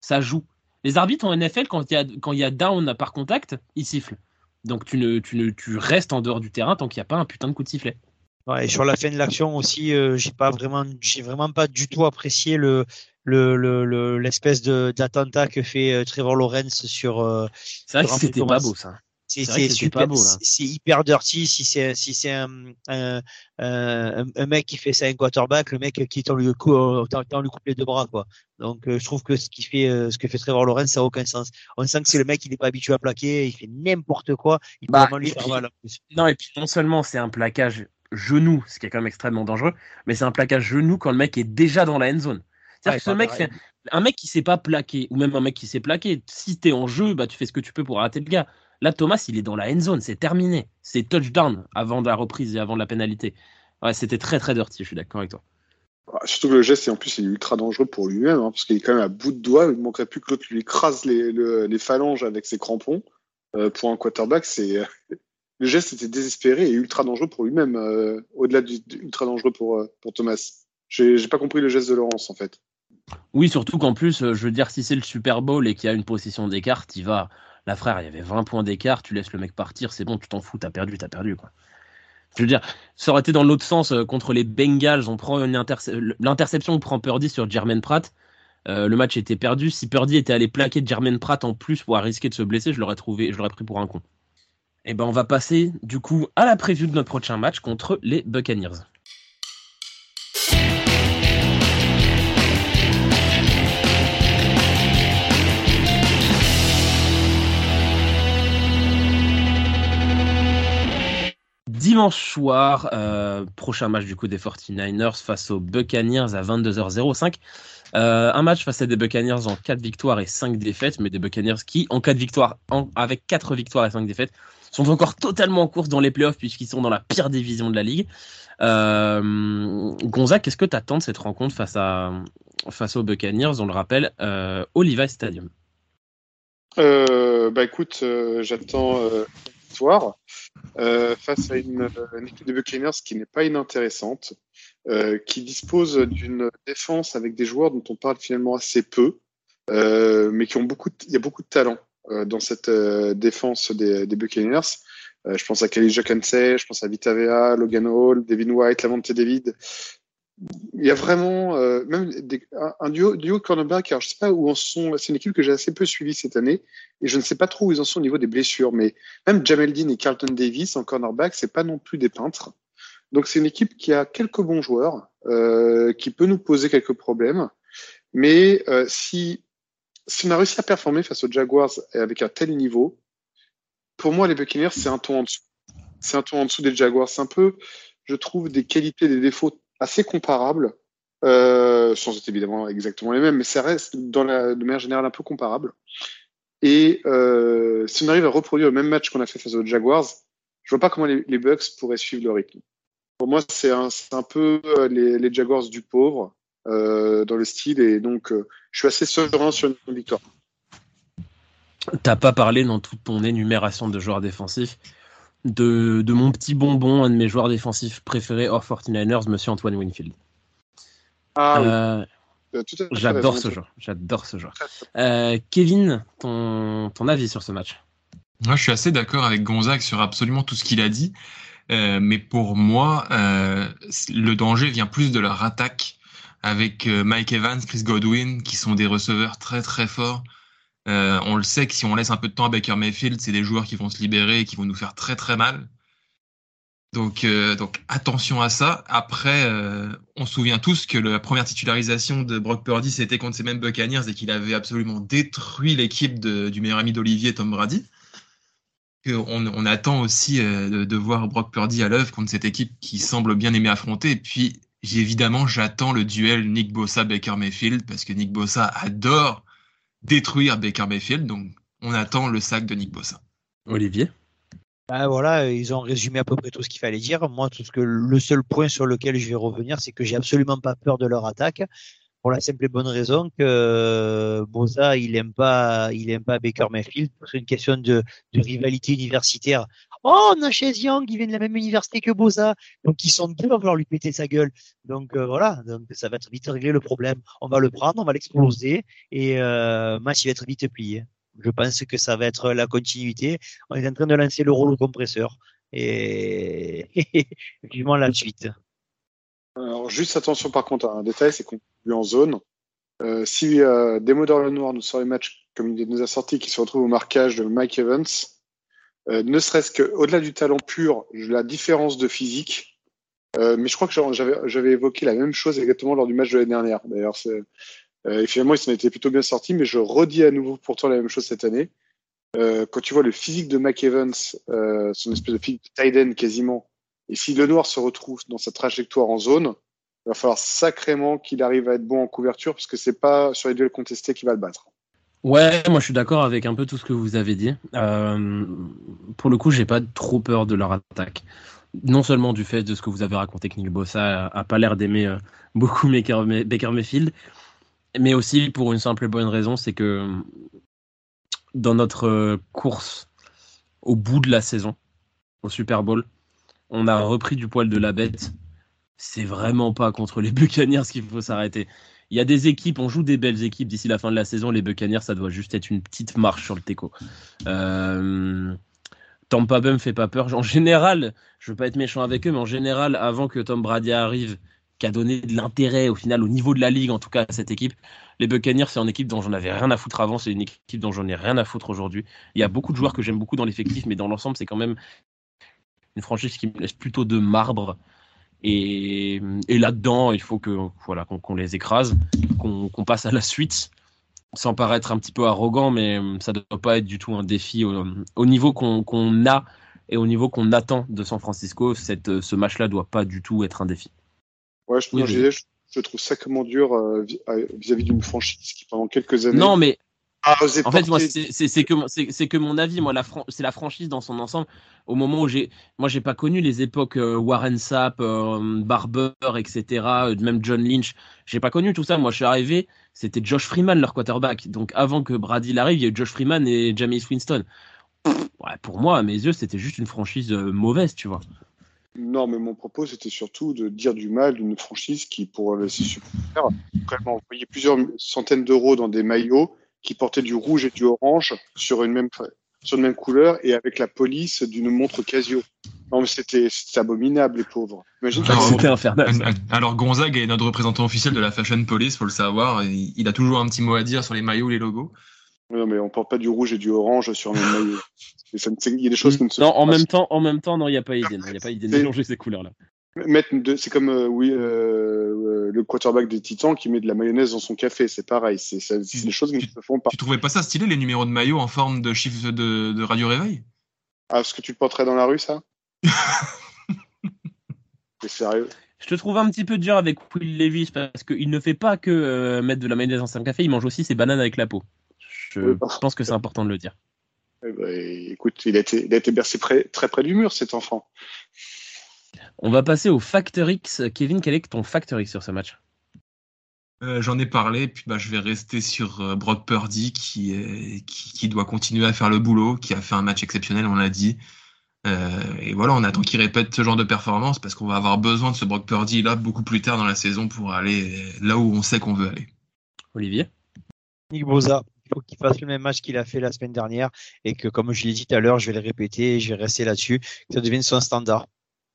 Ça joue. Les arbitres en NFL, quand il y a, quand il y a down par contact, ils sifflent. Donc tu, ne, tu, ne, tu restes en dehors du terrain tant qu'il n'y a pas un putain de coup de sifflet. Ouais, et sur la fin de l'action aussi, euh, j'ai pas vraiment, j'ai vraiment pas du tout apprécié le le le l'espèce de d'attentat que fait euh, Trevor Lawrence sur. Euh, c'est vrai que c'était pas beau ça. C'est super, c'est hyper dirty. Si c'est si c'est un, un, un, mec qui fait ça un quarterback, le mec qui t'en lui, lui coupe les deux bras quoi. Donc euh, je trouve que ce qui fait euh, ce que fait Trevor Lawrence ça a aucun sens. On sent que c'est le mec qui n'est pas habitué à plaquer, il fait n'importe quoi, il peut bah, vraiment lui faire mal. Non et puis non seulement c'est un plaquage genou, ce qui est quand même extrêmement dangereux, mais c'est un plaquage genou quand le mec est déjà dans la end zone. C'est-à-dire que ce mec fait, un mec qui s'est pas plaqué ou même un mec qui s'est plaqué, si t'es en jeu, bah tu fais ce que tu peux pour arrêter le gars. Là, Thomas, il est dans la end zone, c'est terminé. C'est touchdown avant la reprise et avant la pénalité. Ouais, c'était très très dirty, je suis d'accord avec toi. Ah, surtout que le geste, en plus, il est ultra dangereux pour lui-même, hein, parce qu'il est quand même à bout de doigt. Il ne manquerait plus que l'autre lui écrase les, les, phalanges avec ses crampons. Euh, pour un quarterback, c'est le geste était désespéré et ultra dangereux pour lui-même, euh, au-delà du, ultra dangereux pour, euh, pour Thomas. J'ai pas compris le geste de Laurence, en fait. Oui, surtout qu'en plus, je veux dire, si c'est le Super Bowl et qu'il y a une position d'écart, il va la frère, il y avait 20 points d'écart, tu laisses le mec partir, c'est bon, tu t'en fous, t'as perdu, t'as perdu. Je veux dire, ça aurait été dans l'autre sens euh, contre les Bengals, on prend l'interception prend Purdy sur Jermaine Pratt. Euh, le match était perdu. Si Purdy était allé plaquer Jermaine Pratt en plus pour risquer de se blesser, je l'aurais trouvé, je l'aurais pris pour un con. Et eh ben on va passer du coup à la preview de notre prochain match contre les Buccaneers. Dimanche soir, euh, prochain match du coup des 49ers face aux Buccaneers à 22h05. Euh, un match face à des Buccaneers en 4 victoires et 5 défaites, mais des Buccaneers qui, en 4 victoires, avec 4 victoires et 5 défaites, sont encore totalement en course dans les playoffs puisqu'ils sont dans la pire division de la ligue. Euh, Gonzague, qu'est-ce que tu attends de cette rencontre face, à, face aux Buccaneers? On le rappelle, euh, au Levi Stadium. Euh, bah écoute, j'attends victoire face à une, équipe de Buccaneers qui n'est pas inintéressante, qui dispose d'une défense avec des joueurs dont on parle finalement assez peu, mais qui ont beaucoup, il y a beaucoup de talent dans cette défense des, des Buccaneers. je pense à Kelly Jokansey, je pense à Vita Vea, Logan Hall, Devin White, Lavonte David il y a vraiment euh, même un, duo, duo cornerback. Alors je sais pas où en sont. C'est une équipe que j'ai assez peu suivie cette année et je ne sais pas trop où ils en sont au niveau des blessures. Mais même Jamel Dean et Carlton Davis en cornerback, c'est pas non plus des peintres. Donc c'est une équipe qui a quelques bons joueurs, euh, qui peut nous poser quelques problèmes. Mais euh, si si on a réussi à performer face aux Jaguars avec un tel niveau, pour moi les Buccaneers c'est un ton en dessous. C'est un ton en dessous des Jaguars. C'est un peu, je trouve, des qualités, des défauts assez comparables, euh, sans être évidemment exactement les mêmes, mais ça reste dans la, de manière générale un peu comparable. Et euh, si on arrive à reproduire le même match qu'on a fait face aux Jaguars, je vois pas comment les, Bucks pourraient suivre le rythme. Pour moi, c'est un, peu euh, les, Jaguars du pauvre euh, dans le style, et donc euh, je suis assez serein sur une victoire. T'as pas parlé dans toute ton énumération de joueurs défensifs de, de, mon petit bonbon, un de mes joueurs défensifs préférés hors 49ers, monsieur Antoine Winfield. Ah, euh, J'adore ce joueur. J'adore ce joueur. Euh, Kevin, ton, ton avis sur ce match? Moi, je suis assez d'accord avec Gonzague sur absolument tout ce qu'il a dit. Euh, mais pour moi, le danger vient plus de leur attaque avec Mike Evans, Chris Godwin, qui sont des receveurs très très forts. Euh, on le sait que si on laisse un peu de temps à Baker Mayfield, c'est des joueurs qui vont se libérer et qui vont nous faire très très mal. Donc, euh, donc attention à ça. Après, euh, on se souvient tous que la première titularisation de Brock Purdy, c'était contre ces mêmes Buccaneers et qu'il avait absolument détruit l'équipe du meilleur ami d'Olivier, Tom Brady. On, attend aussi de, de, voir Brock Purdy à l'œuvre contre cette équipe qui semble bien aimer affronter. Puis, évidemment, j'attends le duel Nick Bossa-Baker Mayfield parce que Nick Bossa adore détruire Baker Mayfield. Donc, on attend le sac de Nick Bossa. Olivier? Bah voilà, ils ont résumé à peu près tout ce qu'il fallait dire. Moi, tout ce que le seul point sur lequel je vais revenir, c'est que j'ai absolument pas peur de leur attaque. pour la simple et bonne raison que euh, Boza, il aime pas, il aime pas Baker Mayfield. C'est une question de, de rivalité universitaire. Oh, on a chez Young, il vient de la même université que Boza. Donc, ils sont deux, va vouloir lui péter sa gueule. Donc, euh, voilà. Donc, ça va être vite régler le problème. On va le prendre, on va l'exploser et euh, match, il va être vite plié. Je pense que ça va être la continuité. On est en train de lancer le rouleau compresseur et vivement la suite. Alors, juste attention par contre à un détail, c'est qu'on est en zone. Euh, si euh, Demodor nous sort les matchs comme il nous a sorti, qui se retrouve au marquage de Mike Evans, euh, ne serait-ce qu'au-delà du talent pur, la différence de physique, euh, mais je crois que j'avais évoqué la même chose exactement lors du match de l'année dernière. D'ailleurs, euh, et finalement, il s'en était plutôt bien sorti, mais je redis à nouveau pourtant la même chose cette année. Quand tu vois le physique de Mike Evans, son espèce de physique de tight quasiment, et si le noir se retrouve dans sa trajectoire en zone, il va falloir sacrément qu'il arrive à être bon en couverture parce que c'est pas sur les duels contestés qu'il va le battre. Ouais, moi je suis d'accord avec un peu tout ce que vous avez dit. Euh, pour le coup, j'ai pas trop peur de leur attaque. Non seulement du fait de ce que vous avez raconté que Nick Bossa a, pas l'air d'aimer euh, beaucoup Baker, Baker Mayfield, mais aussi pour une simple et bonne raison, c'est que dans notre course au bout de la saison, au Super Bowl, on a repris du poil de la bête. C'est vraiment pas contre les Buccaneers qu'il faut s'arrêter. Il y a des équipes, on joue des belles équipes d'ici la fin de la saison. Les Buccaneers, ça doit juste être une petite marche sur le teco. Euh, Tampa fait pas peur. En général, je veux pas être méchant avec eux, mais en général, avant que Tom Brady arrive, qui a donné de l'intérêt au final au niveau de la ligue, en tout cas à cette équipe, les Buccaneers, c'est une équipe dont j'en avais rien à foutre avant, c'est une équipe dont j'en ai rien à foutre aujourd'hui. Il y a beaucoup de joueurs que j'aime beaucoup dans l'effectif, mais dans l'ensemble, c'est quand même une franchise qui me laisse plutôt de marbre. Et, là-dedans, il faut que voilà qu'on les écrase, qu'on passe à la suite, sans paraître un petit peu arrogant, mais ça ne doit pas être du tout un défi au, niveau qu'on a et au niveau qu'on attend de San Francisco. Cette, ce match-là doit pas du tout être un défi. Ouais, je, je, je trouve sacrément dur euh, vis-à-vis d'une franchise qui pendant quelques années. Non, mais en fait, moi, c'est que, mon avis, moi, c'est la franchise dans son ensemble. Au moment où j'ai, moi, j'ai pas connu les époques euh, Warren Sapp, euh, Barber, etc., euh, même John Lynch. J'ai pas connu tout ça. Moi, je suis arrivé, c'était Josh Freeman leur quarterback. Donc, avant que Brady arrive, il y a eu Josh Freeman et James Winston. Ouais, pour moi, à mes yeux, c'était juste une franchise mauvaise, tu vois. Non, mais mon propos, c'était surtout de dire du mal d'une franchise qui, pour ses supporters, quand même envoyé plusieurs centaines d'euros dans des maillots qui portait du rouge et du orange sur une même sur une même couleur et avec la police d'une montre Casio. Non, mais c'était abominable, les pauvres. C'était infernal. Alors, Gonzague est notre représentant officiel de la Fashion Police, faut le savoir. Il a toujours un petit mot à dire sur les maillots, les logos. Non, mais on porte pas du rouge et du orange sur les maillots. Il y a des choses qui ne se Non, en même temps, en même temps, non, il n'y a pas idée. Il n'y a pas idée de mélanger ces couleurs-là. C'est comme euh, oui, euh, le quarterback des Titans qui met de la mayonnaise dans son café, c'est pareil. C'est des choses qui ne se font pas. Tu trouvais pas ça stylé les numéros de maillot en forme de chiffre de, de radio réveil? Ah, est-ce que tu le porterais dans la rue, ça? C'est sérieux? Je te trouve un petit peu dur avec Will Levis parce qu'il ne fait pas que euh, mettre de la mayonnaise dans son café, il mange aussi ses bananes avec la peau. Je pense que c'est important de le dire. Eh ben, écoute, il a été, il a été bercé très près du mur, cet enfant. On va passer au Factor X. Kevin, quel est ton Factor X sur ce match? Euh, J'en ai parlé, puis bah, je vais rester sur euh, Brock Purdy qui, est, qui, doit continuer à faire le boulot, qui a fait un match exceptionnel, on l'a dit. Euh, et voilà, on attend qu'il répète ce genre de performance parce qu'on va avoir besoin de ce Brock Purdy là beaucoup plus tard dans la saison pour aller là où on sait qu'on veut aller. Olivier? Nick Boza, il faut qu'il fasse le même match qu'il a fait la semaine dernière et que, comme je l'ai dit tout à l'heure, je vais le répéter, je vais rester là-dessus, que ça devienne son standard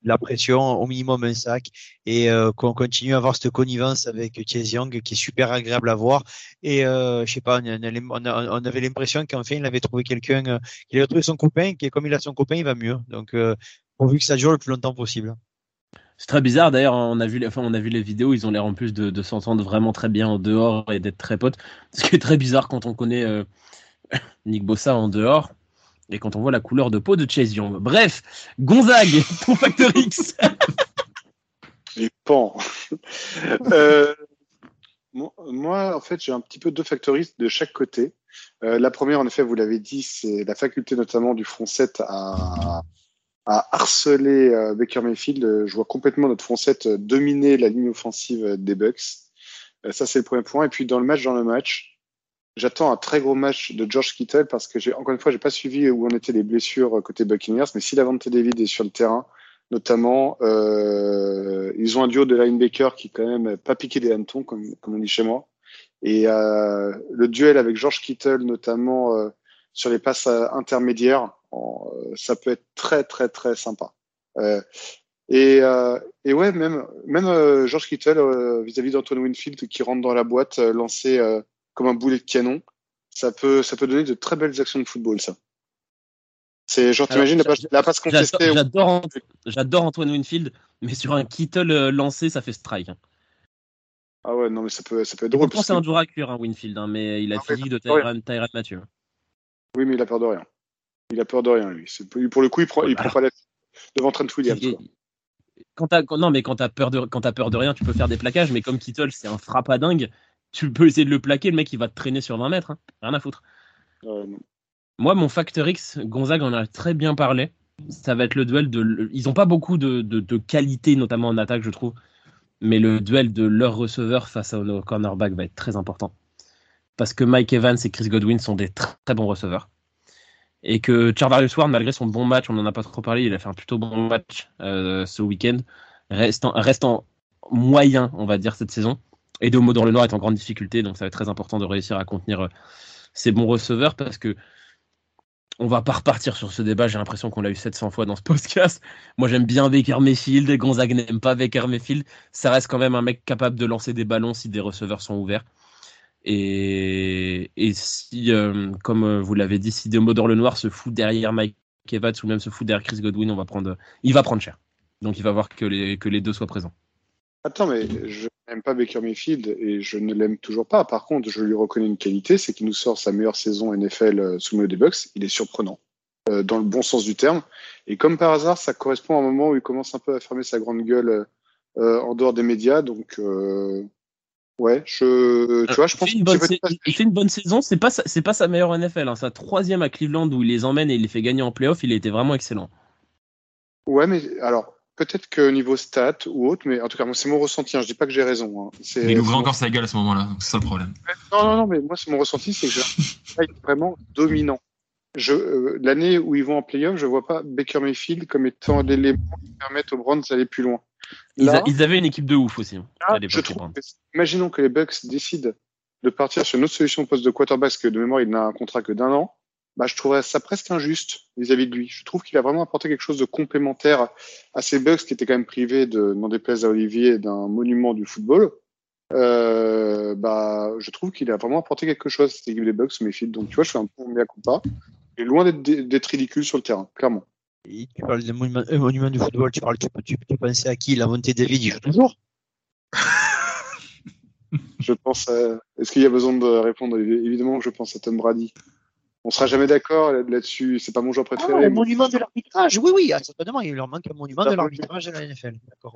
la pression, au minimum un sac, et euh, qu'on continue à avoir cette connivence avec Chase qui est super agréable à voir. Et euh, je sais pas, on, avait l'impression qu'enfin il avait trouvé quelqu'un, euh, qu'il avait trouvé son copain, qui comme il a son copain, il va mieux. Donc, euh, pourvu que ça dure le plus longtemps possible. C'est très bizarre d'ailleurs, on a vu, enfin, on a vu les vidéos, ils ont l'air en plus de, s'entendre vraiment très bien en dehors et d'être très potes. Ce qui est très bizarre quand on connaît Nick Bossa en dehors et quand on voit la couleur de peau de Chase Young. Bref, Gonzague, ton facteur X. Les pans. euh, moi, en fait, j'ai un petit peu deux factories de chaque côté. Euh, la première, en effet, vous l'avez dit, c'est la faculté notamment du front 7 à, à harceler euh, Baker Mayfield. Je vois complètement notre front 7 dominer la ligne offensive des Bucks. Ça, c'est le premier point. Et puis, dans le match, dans le match, j'attends un très gros match de George Kittle parce que j'ai, encore une fois, j'ai pas suivi où en étaient les blessures côté Buccaneers, mais si Lavante David est sur le terrain, notamment, euh, ils ont un duo de linebacker qui quand même pas piqué des hannetons, comme, comme on dit chez moi. Et euh, le duel avec George Kittle, notamment euh, sur les passes euh, intermédiaires, euh, ça peut être très très très sympa. Euh, et, et ouais, même même George Kittle vis-à-vis d'Antoine Winfield qui rentre dans la boîte, lancé comme un boulet de canon, ça peut ça peut donner de très belles actions de football, ça. C'est genre t'imagines la, la passe contestée. J'adore j'adore Antoine Winfield, mais sur un Kittle lancé, ça fait strike. Hein. Ah ouais, non, mais ça peut, ça peut être drôle. Je c'est un dur à cuire, hein, Winfield, hein, mais il a ah, physique de Tyrone Mathieu. Oui, mais il a peur de rien. Il a peur de rien, lui. Pour le coup, il prend, il prend pas la devant Trent Williams. Quand non, mais quand t'as peur de, quand as peur de rien, tu peux faire des plaquages, mais comme Kittle, c'est un frappe à dingue, tu peux essayer de le plaquer, le mec, il va te traîner sur 20 mètres. Hein. Rien à foutre. Moi, mon Factor X, Gonzague en a très bien parlé. Ça va être le duel de. Ils n'ont pas beaucoup de, de, de qualité, notamment en attaque, je trouve mais le duel de leur receveur face à nos cornerbacks va être très important. Parce que Mike Evans et Chris Godwin sont des très, bons receveurs. Et que Charvarius Ward, malgré son bon match, on n'en a pas trop parlé, il a fait un plutôt bon match euh, ce week-end, restant, restant moyen, on va dire, cette saison. Et Domo dans le Noir est en grande difficulté, donc ça va être très important de réussir à contenir euh, ces bons receveurs parce que on va pas repartir sur ce débat. J'ai l'impression qu'on l'a eu 700 fois dans ce podcast. Moi, j'aime bien Baker Mayfield. Gonzague n'aime pas Baker Mayfield. Ça reste quand même un mec capable de lancer des ballons si des receveurs sont ouverts. Et, si, euh, comme euh, vous l'avez dit, si Demodor le Noir se fout derrière Mike Evans ou même se fout derrière Chris Godwin, on va prendre, il va prendre cher. Donc, il va voir que les deux soient présents. Attends, mais je n'aime pas Baker Mayfield et je ne l'aime toujours pas. Par contre, je lui reconnais une qualité, c'est qu'il nous sort sa meilleure saison NFL euh, sous le des Bucks. Il est surprenant, euh, dans le bon sens du terme. Et comme par hasard, ça correspond à un moment où il commence un peu à fermer sa grande gueule euh, en dehors des médias. Donc, ouais, je, tu vois, je pense qu'il il fait une bonne saison. C'est pas, c'est pas sa meilleure NFL. Hein. Sa troisième à Cleveland où il les emmène et il les fait gagner en playoff, il était vraiment excellent. Ouais, mais alors, Peut-être que niveau stats ou autre, mais en tout cas, c'est mon ressenti. Hein, je dis pas que j'ai raison. Hein. Il ouvre encore sa gueule à ce moment-là, c'est ça le problème. Non, non, non, mais moi, c'est mon ressenti, c'est que j'ai vraiment dominant. Je, euh, l'année où ils vont en playoff, je vois pas Baker Mayfield comme étant l'élément qui permettent aux Browns d'aller plus loin. ils, avaient une équipe de ouf aussi. Hein, je trouve imaginons que les Bucks décident de partir sur une autre solution poste de quarterback, parce que de mémoire, il n'a un contrat que d'un an bah, je trouverais ça presque injuste vis-à-vis de lui. Je trouve qu'il a vraiment apporté quelque chose de complémentaire à ces Bucks qui étaient quand même privés de, n'en déplaise à Olivier, d'un monument du football. Euh, bah, je trouve qu'il a vraiment apporté quelque chose à cette équipe des Bucks, Mayfield. Donc, tu vois, je fais un peu mea culpa. Il est loin d'être ridicule sur le terrain, clairement. Et tu parles des monuments, monument du football, tu parles, tu, tu, tu pensais à qui? La montée David, il joue toujours? Je pense à... Est-ce qu'il y a besoin de répondre? Évidemment je pense à Tom Brady. On sera jamais d'accord là-dessus. C'est pas mon joueur ah préféré. Ah, monument de l'arbitrage. Oui, oui. Certainement, il leur manque un monument de l'arbitrage de la NFL. D'accord.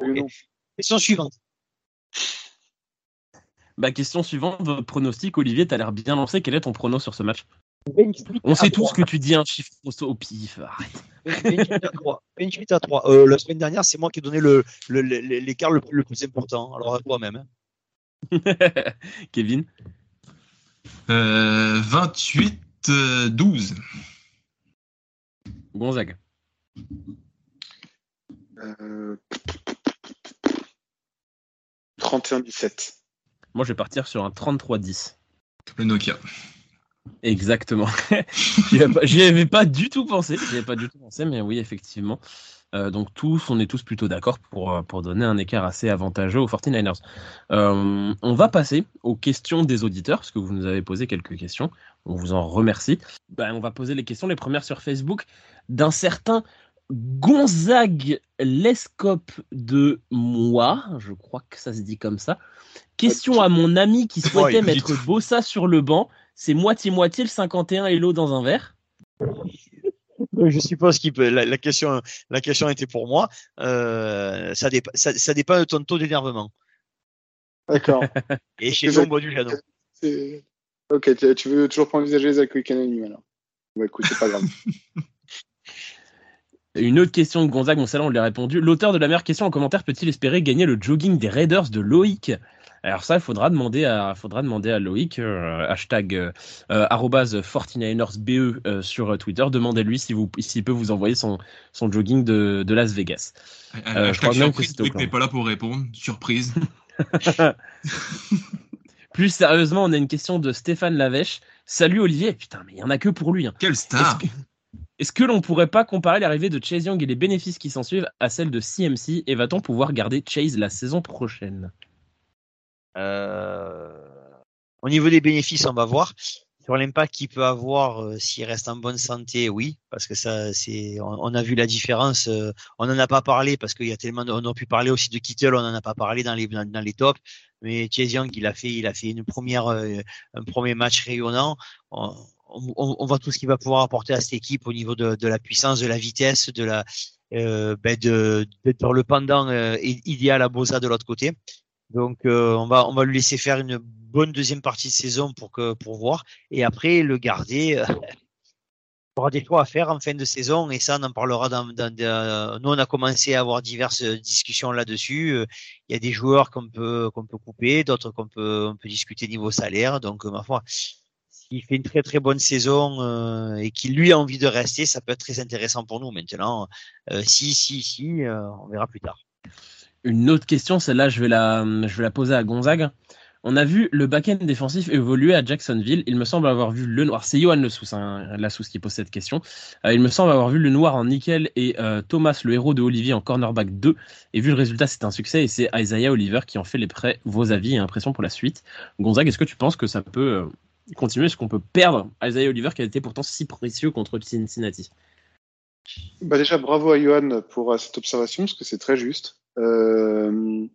Question suivante. Bah, question suivante, votre pronostic, Olivier, tu as l'air bien lancé. Quel est ton pronostic sur ce match? On sait tous que tu dis un chiffre au pif. Arrête. 28 à 3. 28 à 3. Euh, la semaine dernière, c'est moi qui ai donné l'écart le, le, le, plus important. Alors à toi-même. Hein. Kevin? Euh, 28 12. Gonzague. Euh... 31-17. Moi, je vais partir sur un 33-10. Le Nokia. Exactement. J'y avais pas du tout pensé. J'y avais pas du tout pensé, mais oui, effectivement. Euh, donc tous, on est tous plutôt d'accord pour, euh, pour donner un écart assez avantageux aux 49ers. Euh, on va passer aux questions des auditeurs, parce que vous nous avez posé quelques questions. On vous en remercie. Ben, on va poser les questions, les premières sur Facebook, d'un certain Gonzague Lescope de moi, je crois que ça se dit comme ça. Question à mon ami qui souhaitait mettre Bossa sur le banc. C'est moitié-moitié le 51 et l'eau dans un verre je suppose que la, question, la question était pour moi. Euh, ça, ça, dépend de ton taux d'énervement. D'accord. Et chez nous, on boit du Jano. Ok, tu, veux toujours pas envisager les alcools anonymes alors Bon, écoute, c'est pas grave. Une autre question de Gonzague, bon celle-là on lui a répondu. L'auteur de la meilleure question en commentaire peut-il espérer gagner le jogging des Raiders de Loïc? Alors ça, il faudra demander à, faudra demander à Loïc, euh, hashtag euh, 49ersBE euh, sur Twitter. Demandez-lui s'il si peut vous envoyer son, son jogging de, de Las Vegas. je crois même que Loïc n'est pas là pour répondre. Surprise. Plus sérieusement, on a une question de Stéphane Lavèche. Salut Olivier. Putain, mais il y en a que pour lui. Hein. Quelle star est-ce que l'on pourrait pas comparer l'arrivée de Chase Young et les bénéfices qui s'en suivent à celle de CMC et va-t-on pouvoir garder Chase la saison prochaine? euh... Au niveau des bénéfices, on va voir. Sur l'impact qu'il peut avoir euh, s'il reste en bonne santé, oui, parce que ça, c'est, on, a vu la différence. Euh, on n'en a pas parlé parce qu'il y a tellement, de, on a pu parler aussi de Kittle, on n'en a pas parlé dans les dans, les tops. Mais Chase Young, il a fait, il a fait une première, euh, un premier match rayonnant on, voit tout ce qu'il va pouvoir apporter à cette équipe au niveau de, la puissance, de la vitesse, de la euh, ben de, dans le pendant euh, idéal à Boza de l'autre côté. Donc euh, on va on va lui laisser faire une bonne deuxième partie de saison pour que pour voir et après le garder. Euh, il aura des choix à faire en fin de saison et ça on en parlera dans, dans, nous on a commencé à avoir diverses discussions là-dessus il y a des joueurs qu'on peut qu'on peut couper d'autres qu'on peut on peut discuter niveau salaire donc ma foi il fait une très très bonne saison euh, et qui lui a envie de rester, ça peut être très intéressant pour nous maintenant. Euh, si, si, si, euh, on verra plus tard. Une autre question, celle-là, je vais la, poser à Gonzague. On a vu le back-end défensif évoluer à Jacksonville. Il me semble avoir vu le noir. C'est Johan Le hein, la qui pose cette question. il me semble avoir vu le noir en nickel et Thomas, le héros de Olivier, en cornerback 2. Et vu le résultat, c'est un succès. Et c'est Isaiah Oliver qui en fait les prêts. Vos avis et impressions pour la suite. Gonzague, est-ce que tu penses que ça peut continuer? Est-ce qu'on peut perdre Isaiah Oliver qui a été pourtant si précieux contre Cincinnati? Bah Déjà, bravo à Johan pour euh, cette observation, parce que c'est très juste. Euh,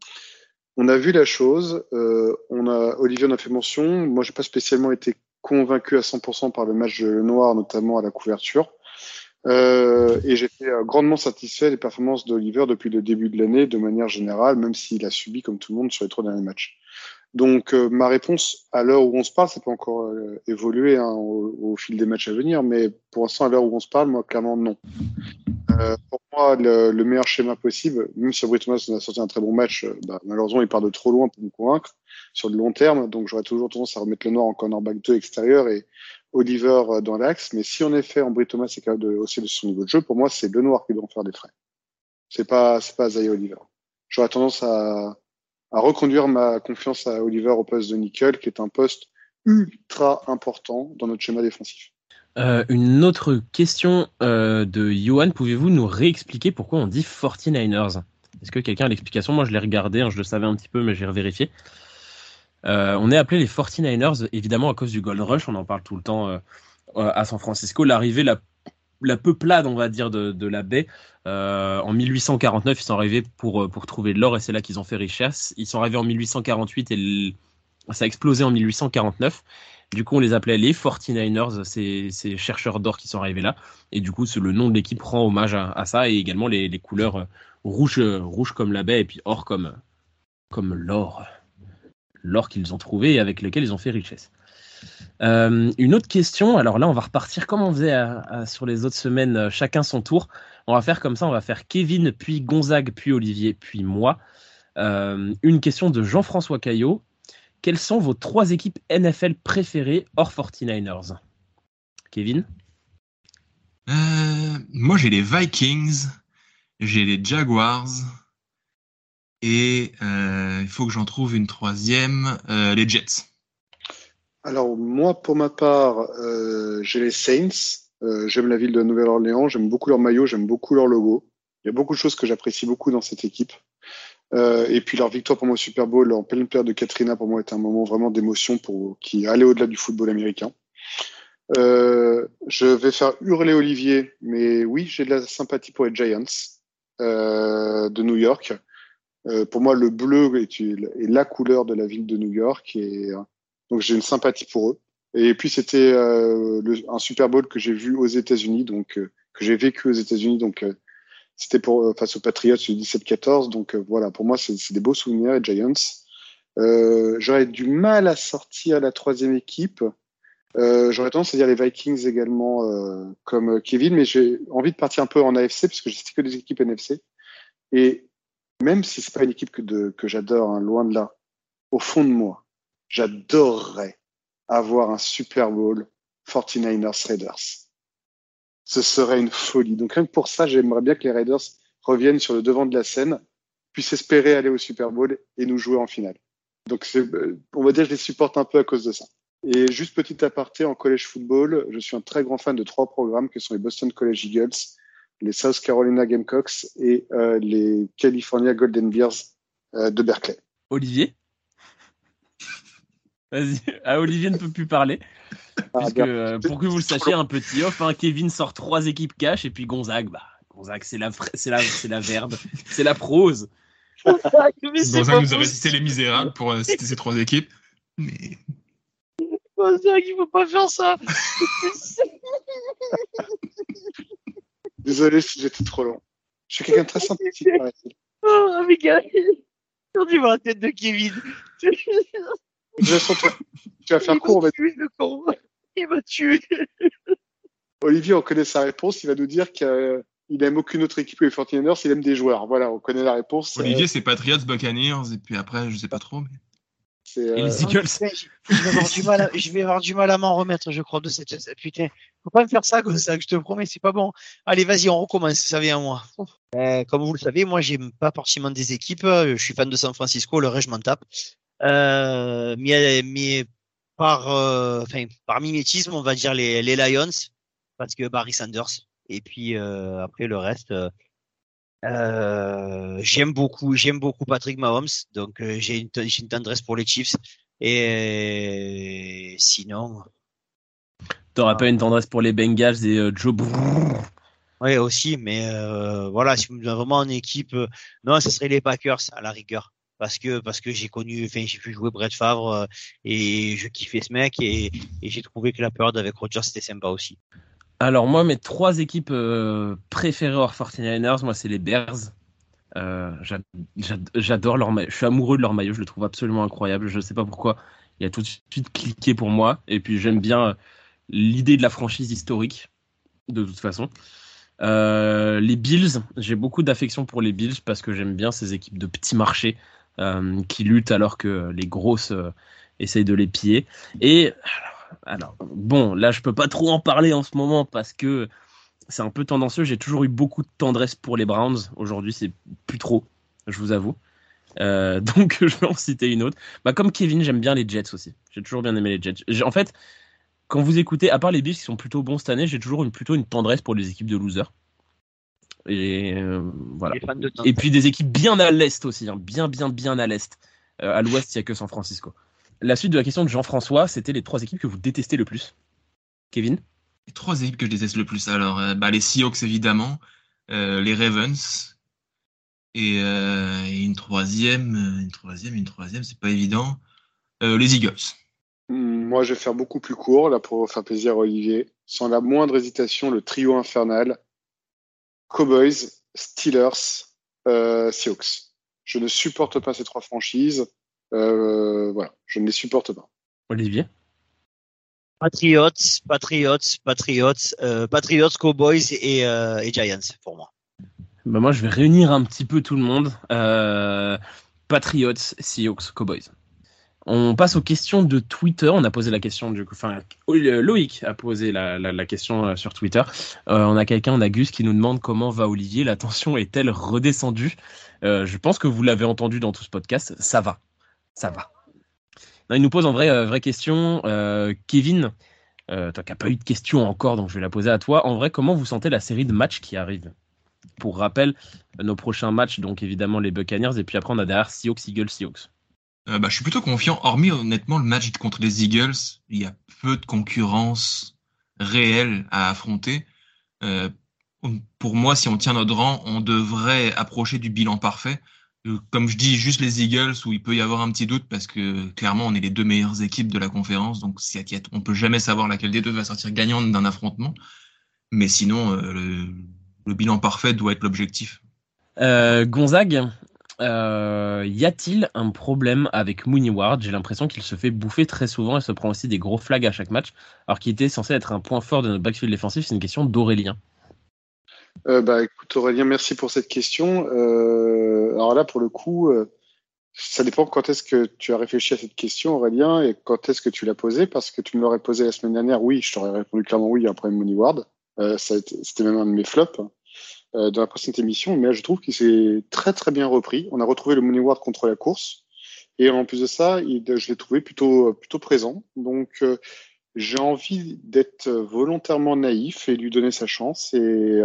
on a vu la chose, euh, on a, Olivier en a fait mention. Moi, j'ai pas spécialement été convaincu à 100% par le match de Noir, notamment à la couverture. Euh, et j'étais euh, grandement satisfait des performances d'Oliver depuis le début de l'année, de manière générale, même s'il a subi, comme tout le monde, sur les trois derniers matchs. Donc euh, ma réponse à l'heure où on se parle, ça peut encore euh, évoluer hein, au, fil des matchs à venir, mais pour l'instant à l'heure où on se parle, moi clairement non. Euh, pour moi, le, meilleur schéma possible, même si Aubry Thomas a sorti un très bon match, bah, malheureusement il part de trop loin pour me convaincre sur le long terme, donc j'aurais toujours tendance à remettre le noir en cornerback 2 extérieur et Oliver dans l'axe. Mais si en effet Ambry Thomas est capable de hausser de son niveau de jeu, pour moi c'est le noir qui doit en faire des frais. C'est pas c'est pas Zaya Oliver. J'aurais tendance à à reconduire ma confiance à Oliver au poste de nickel, qui est un poste ultra important dans notre schéma défensif. Euh, une autre question euh, de Johan, pouvez-vous nous réexpliquer pourquoi on dit 49ers Est-ce que quelqu'un a l'explication? Moi je l'ai regardé, hein, je le savais un petit peu, mais j'ai revérifié. Euh, on est appelé les 49ers évidemment à cause du Gold Rush, on en parle tout le temps à San Francisco. L'arrivée la la peuplade, on va dire, de, la baie. Euh, en 1849, ils sont arrivés pour, euh, pour trouver de l'or et c'est là qu'ils ont fait richesse. Ils sont arrivés en 1848 et ça a explosé en 1849. Du coup, on les appelait les 49ers, ces, ces chercheurs d'or qui sont arrivés là. Et du coup, le nom de l'équipe rend hommage à, ça et également les, couleurs euh, rouges rouge comme la baie et puis or comme, comme l'or. L'or qu'ils ont trouvé et avec lequel ils ont fait richesse. Euh, une autre question, alors là on va repartir comme on faisait sur les autres semaines, euh, chacun son tour. On va faire comme ça, on va faire Kevin, puis Gonzague, puis Olivier, puis moi. Euh, une question de Jean-François Caillot. Quelles sont vos trois équipes NFL préférées hors 49ers Kevin? Moi j'ai les Vikings, j'ai les Jaguars et il faut que j'en trouve une troisième, les Jets. Alors moi, pour ma part, euh, j'ai les Saints. Euh, j'aime la ville de Nouvelle-Orléans. J'aime beaucoup leur maillot. J'aime beaucoup leur logo. Il y a beaucoup de choses que j'apprécie beaucoup dans cette équipe. Euh, et puis leur victoire pour moi Super Bowl en pleine période de Katrina pour moi est un moment vraiment d'émotion qui allait au-delà du football américain. je vais faire hurler Olivier, mais oui, j'ai de la sympathie pour les Giants de New York. pour moi, le bleu est, est, la couleur de la ville de New York et donc j'ai une sympathie pour eux. Et puis c'était euh, un Super Bowl que j'ai vu aux États-Unis, donc euh, que j'ai vécu aux États-Unis, donc euh, c'était pour face aux Patriots du 17-14. Donc voilà, pour moi c'est des beaux souvenirs les Giants. J'aurais du mal à sortir la troisième équipe. J'aurais tendance à dire les Vikings également, comme Kevin, mais j'ai envie de partir un peu en AFC parce que j'ai que des équipes NFC. Et même si c'est pas une équipe que, que j'adore, hein, loin de là, au fond de moi, j'adorerais avoir un Super Bowl 49ers Raiders. Ce serait une folie. Donc rien que pour ça, j'aimerais bien que les Raiders reviennent sur le devant de la scène, puissent espérer aller au Super Bowl et nous jouer en finale. Donc euh, on va dire que je les supporte un peu à cause de ça. Et juste petit aparté en college football, je suis un très grand fan de trois programmes que sont les Boston College Eagles, les South Carolina Gamecocks et euh, les California Golden Bears euh, de Berkeley. Olivier? Vas-y, ah, Olivier ne peut plus parler. Ah, puisque, euh, pour que vous le sachiez, un petit off, hein, Kevin sort trois équipes cash et puis Gonzague, bah, Gonzague, c'est la, c'est la, c'est la verbe, c'est la prose. Gonzague nous a récité les misérables pour euh, citer ces trois équipes. Mais... Gonzague, il faut pas faire ça. Désolé si j'étais trop long. Je suis quelqu'un de très sympathique, Oh, mais gars, tu vois la tête de Kevin. Tu vas faire court. Il m'a tué. Olivier, on connaît sa réponse. Il va nous dire qu'il n'aime aucune autre équipe que les 49ers. Il aime des joueurs. Voilà, on connaît la réponse. Olivier, c'est Patriots, Buccaneers. Et puis après, je sais pas trop. Mais... Et les euh, Eagles. Je vais, avoir du mal à, je vais avoir du mal à m'en remettre, je crois, de cette. Putain, faut pas me faire ça comme ça, je te promets, c'est pas bon. Allez, vas-y, on recommence, ça vient à moi. Euh, comme vous le savez, moi, j'aime pas forcément des équipes. Je suis fan de San Francisco, le reste, je m'en tape. Euh, mais, mais par, euh, enfin, par mimétisme, on va dire les, les Lions, parce que Barry Sanders. Et puis euh, après le reste, euh, j'aime beaucoup, j'aime beaucoup Patrick Mahomes, donc euh, j'ai une, une tendresse pour les Chiefs. Et sinon, t'auras pas une tendresse pour les Bengals et euh, Joe Oui, aussi, mais euh, voilà, si vous me donnez vraiment une équipe, non, ce serait les Packers à la rigueur parce que parce que j'ai connu, enfin j'ai pu jouer Brett Favre euh, et je kiffais ce mec et, j'ai trouvé que la période avec Roger c'était sympa aussi. Alors moi mes trois équipes euh, préférées hors 49ers, moi c'est les Bears. Euh, J'adore leur maillot, je suis amoureux de leur maillot, je le trouve absolument incroyable. Je ne sais pas pourquoi, il a tout de suite cliqué pour moi et puis j'aime bien l'idée de la franchise historique de toute façon. Les Bills, j'ai beaucoup d'affection pour les Bills parce que j'aime bien ces équipes de petits marchés euh, qui luttent alors que les grosses euh, essayent de les piller. Et alors, bon, là je peux pas trop en parler en ce moment parce que c'est un peu tendancieux. J'ai toujours eu beaucoup de tendresse pour les Browns. Aujourd'hui, c'est plus trop, je vous avoue. Euh, donc je vais en citer une autre. Bah, comme Kevin, j'aime bien les Jets aussi. J'ai toujours bien aimé les Jets. En fait, quand vous écoutez, à part les Bills qui sont plutôt bons cette année, j'ai toujours une, plutôt une tendresse pour les équipes de losers. Et euh, voilà. Et puis des équipes bien à l'est aussi, hein. bien, bien, bien à l'est. Euh, à l'ouest, il n'y a que San Francisco. La suite de la question de Jean-François, c'était les trois équipes que vous détestez le plus. Kevin Les trois équipes que je déteste le plus. Alors, euh, bah, les Seahawks évidemment, les Ravens et, une troisième, une troisième, une troisième, c'est pas évident. les Eagles. Hmm, moi, je vais faire beaucoup plus court là pour faire plaisir à Olivier. Sans la moindre hésitation, le trio infernal Cowboys, Steelers, euh, Seahawks. Je ne supporte pas ces trois franchises. Euh, voilà, je ne les supporte pas. Olivier? Patriots, Patriots, Patriots, euh, Patriots, Cowboys et, euh, et, Giants pour moi. Bah moi, je vais réunir un petit peu tout le monde. Patriots, Seahawks, Cowboys. On passe aux questions de Twitter. On a posé la question du coup, enfin Loïc a posé la, question euh, sur Twitter. Euh, on a quelqu'un, on a Gus qui nous demande comment va Olivier. La tension est-elle redescendue? Euh, Je pense que vous l'avez entendu dans tout ce podcast. Ça va, ça va. il nous pose en vrai vraie question. Kevin, toi qui n'as pas eu de question encore, donc je vais la poser à toi. En vrai, comment vous sentez la série de matchs qui arrive Pour rappel, nos prochains matchs, donc évidemment les Buccaneers, et puis après on a derrière Seahawks, Eagles, Seahawks. Euh, bah, je suis plutôt confiant. Hormis honnêtement le match contre les Eagles, il y a peu de concurrence réelle à affronter. Euh, pour moi, si on tient notre rang, on devrait approcher du bilan parfait. Euh, comme je dis, juste les Eagles où il peut y avoir un petit doute parce que clairement on est les deux meilleures équipes de la conférence, donc on peut jamais savoir laquelle des deux va sortir gagnante d'un affrontement. Mais sinon, le, le, bilan parfait doit être l'objectif. Gonzague, euh, y a-t-il un problème avec Mooney Ward? J'ai l'impression qu'il se fait bouffer très souvent et se prend aussi des gros flags à chaque match, alors qu'il était censé être un point fort de notre backfield défensif. C'est une question d'Aurélien. Euh, bah, écoute Aurélien, merci pour cette question. Euh, alors là, pour le coup, Ça dépend quand est-ce que tu as réfléchi à cette question, Aurélien, et quand est-ce que tu l'as posée, parce que tu me l'aurais posée la semaine dernière. Oui, je t'aurais répondu clairement oui, il y a un problème Money Ward. C'était même un de mes flops euh, dans la précédente émission, mais je trouve qu'il s'est très très bien repris. On a retrouvé le Money Ward contre la course, et en plus de ça, je l'ai trouvé plutôt plutôt présent. Donc euh, j'ai envie d'être volontairement naïf et lui donner sa chance et,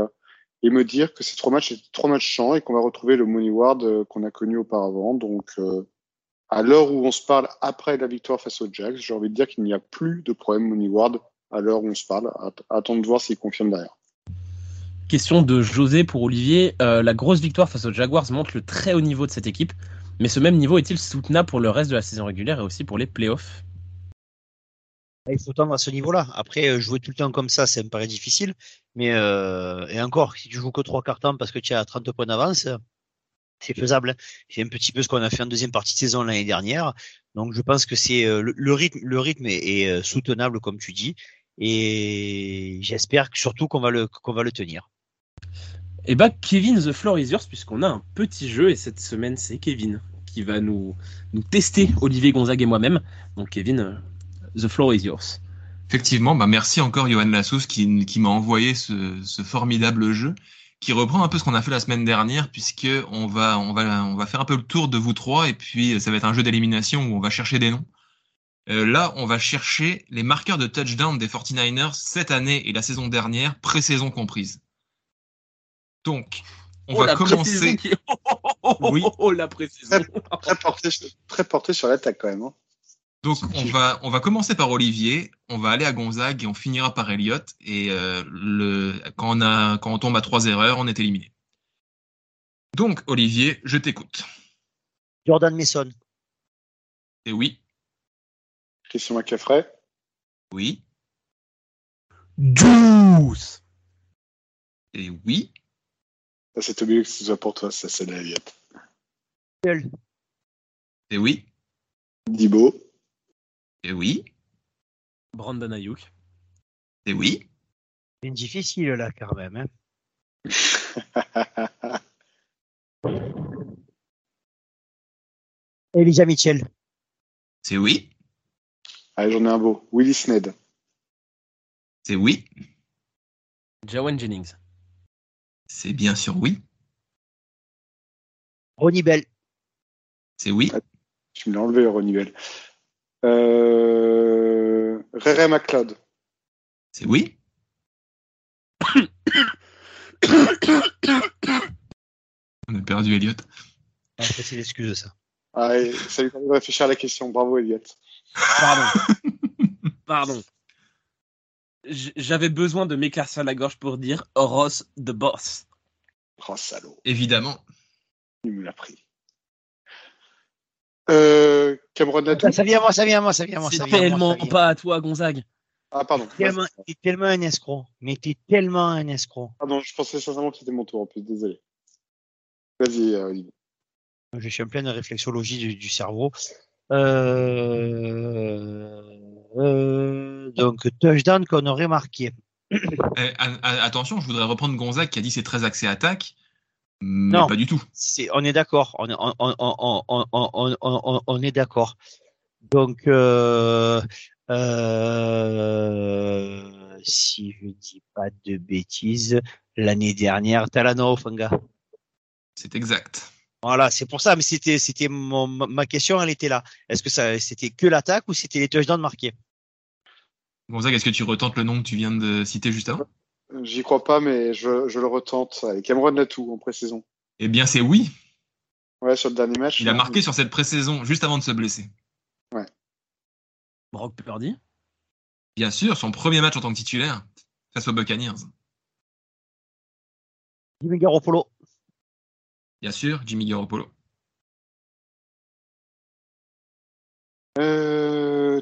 et me dire que ces trois matchs étaient trois matchs chants et qu'on va retrouver le Money Ward euh, qu'on a connu auparavant. Donc, euh, à l'heure où on se parle après la victoire face aux Jacks, j'ai envie de dire qu'il n'y a plus de problème Money Ward à l'heure où on se parle. Attends de voir s'il confirme derrière. Question de José pour Olivier. Euh, la grosse victoire face aux Jaguars montre le très haut niveau de cette équipe, mais ce même niveau est-il soutenable pour le reste de la saison régulière et aussi pour les playoffs? Il faut tendre à ce niveau-là. Après, euh, jouer tout le temps comme ça, ça me paraît difficile. Mais euh, et encore, si tu joues que trois quarts parce que tu as 30 points d'avance, c'est faisable. C'est un petit peu ce qu'on a fait en deuxième partie de saison l'année dernière. Donc je pense que c'est le, rythme, le rythme est, soutenable comme tu dis. Et j'espère surtout qu'on va qu'on va le tenir. Et eh bah Kevin the floor is yours puisqu'on a un petit jeu et cette semaine c'est Kevin qui va nous nous tester Olivier Gonzague et moi-même. Donc Kevin, The floor is yours. Effectivement, bah merci encore Johan Lassous qui, qui m'a envoyé ce, ce, formidable jeu qui reprend un peu ce qu'on a fait la semaine dernière puisque on va, on va, on va faire un peu le tour de vous trois et puis ça va être un jeu d'élimination où on va chercher des noms. Euh, là, on va chercher les marqueurs de touchdown des 49ers cette année et la saison dernière, pré-saison comprise. Donc, on oh, va commencer. oui. Oh, la précision. Très, porté, très porté sur l'attaque quand même. Hein. Donc on va on va commencer par Olivier, on va aller à Gonzague et on finira par Elliott et euh, le quand on a quand on tombe à trois erreurs, on est éliminé. Donc Olivier, je t'écoute. Jordan Mason. Et oui. Christian McCaffrey. Oui. Juice. Et oui. C'est obligé que ce soit pour toi, ça c'est Elliott. Et oui. Dibo. Et oui. Brandon Ayuk. Et oui. C'est difficile là quand même. Hein. Elijah Mitchell. C'est oui. Allez, j'en ai un beau. Willis Sned. C'est oui. Jawan Jennings. C'est bien sûr oui. Ronnie Bell. C'est oui. Tu me l'as enlevé, Ronnie Bell. Euh... Rere McLeod. C'est oui. On a perdu Elliot. Ah, c'est l'excuse ça. Ah, ça lui permet de réfléchir à la question. Bravo Elliot. Pardon. Pardon. J'avais besoin de m'éclaircir la gorge pour dire Ross the Boss. Oh salaud. Évidemment. Il me l'a pris. Euh, Cameron Natou. Ça vient à moi, ça vient à moi, ça vient à moi. C'est tellement pas à toi, Gonzague. Ah, pardon. Tellement, t'es tellement un escroc. Mais t'es tellement un escroc. Pardon, je pensais sincèrement que c'était mon tour en plus, désolé. Vas-y, euh, Olivier. Je suis en pleine réflexologie du, du cerveau. Euh, euh, donc, touchdown qu'on aurait marqué. Eh, attention, je voudrais reprendre Gonzague qui a dit c'est très axé attaque non, pas du tout. on est d'accord. On, on, est d'accord. Donc, euh, euh, si je dis pas de bêtises, l'année dernière, Talano Fanga. C'est exact. Voilà, c'est pour ça. Mais c'était, c'était ma question, elle était là. Est-ce que ça, c'était que l'attaque ou c'était les touchdowns marqués? Gonzague, est-ce que tu retentes le nom que tu viens de citer juste avant? J'y crois pas, mais je, je le retente. Avec Cameron Natou en pré-saison. Eh bien, c'est oui. Ouais, sur le dernier match. Il a marqué sur cette pré-saison juste avant de se blesser. Ouais. Brock Purdy? Bien sûr, son premier match en tant que titulaire face aux Buccaneers. Jimmy Garoppolo. Bien sûr, Jimmy Garoppolo. Euh...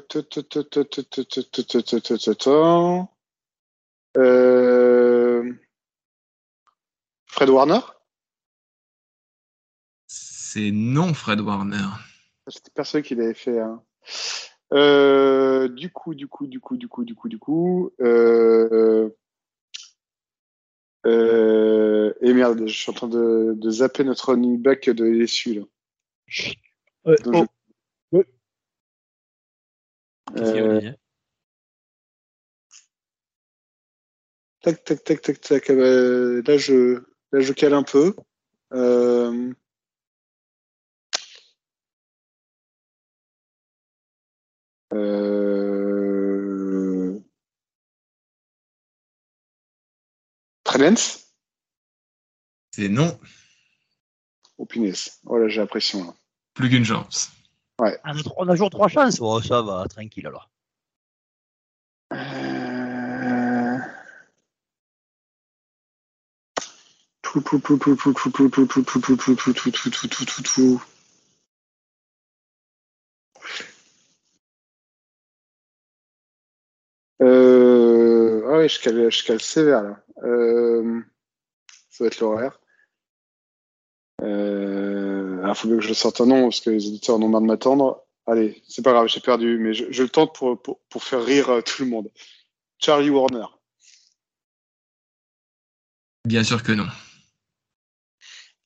Euh... Fred Warner C'est non Fred Warner. J'étais persuadé qu'il avait fait un. Euh, du coup, du coup, du coup, du coup, du coup, du coup. Euh, euh, et merde, je suis en train de, de zapper notre running back de LSU là. Euh, Donc, oh, je- Qu'est-ce qu'il y a, Euh, Olivier Tac, tac, tac, tac, tac. Euh, là, je, là, je cale un peu. Euh, euh... C'est non, Oh punaise. Oh là, j'ai l'impression. Là. plus qu'une chance. On a- on a toujours trois chances. Oh, ça va, tranquille alors. Euh... Tout, tout, tout, tout, tout, tout, tout, tout, tout, tout, tout, tout, tout, tout, tout, tout, tout, tout, tout. Euh... Ah ouais, je cale, je cale sévère là. Euh... Ça va être l'horaire. Euh... Il faut bien que je sorte un nom parce que les éditeurs en ont marre de m'attendre. Allez, c'est pas grave, j'ai perdu, mais je, je le tente pour, pour, pour faire rire euh, tout le monde. Charlie Warner. Bien sûr que non.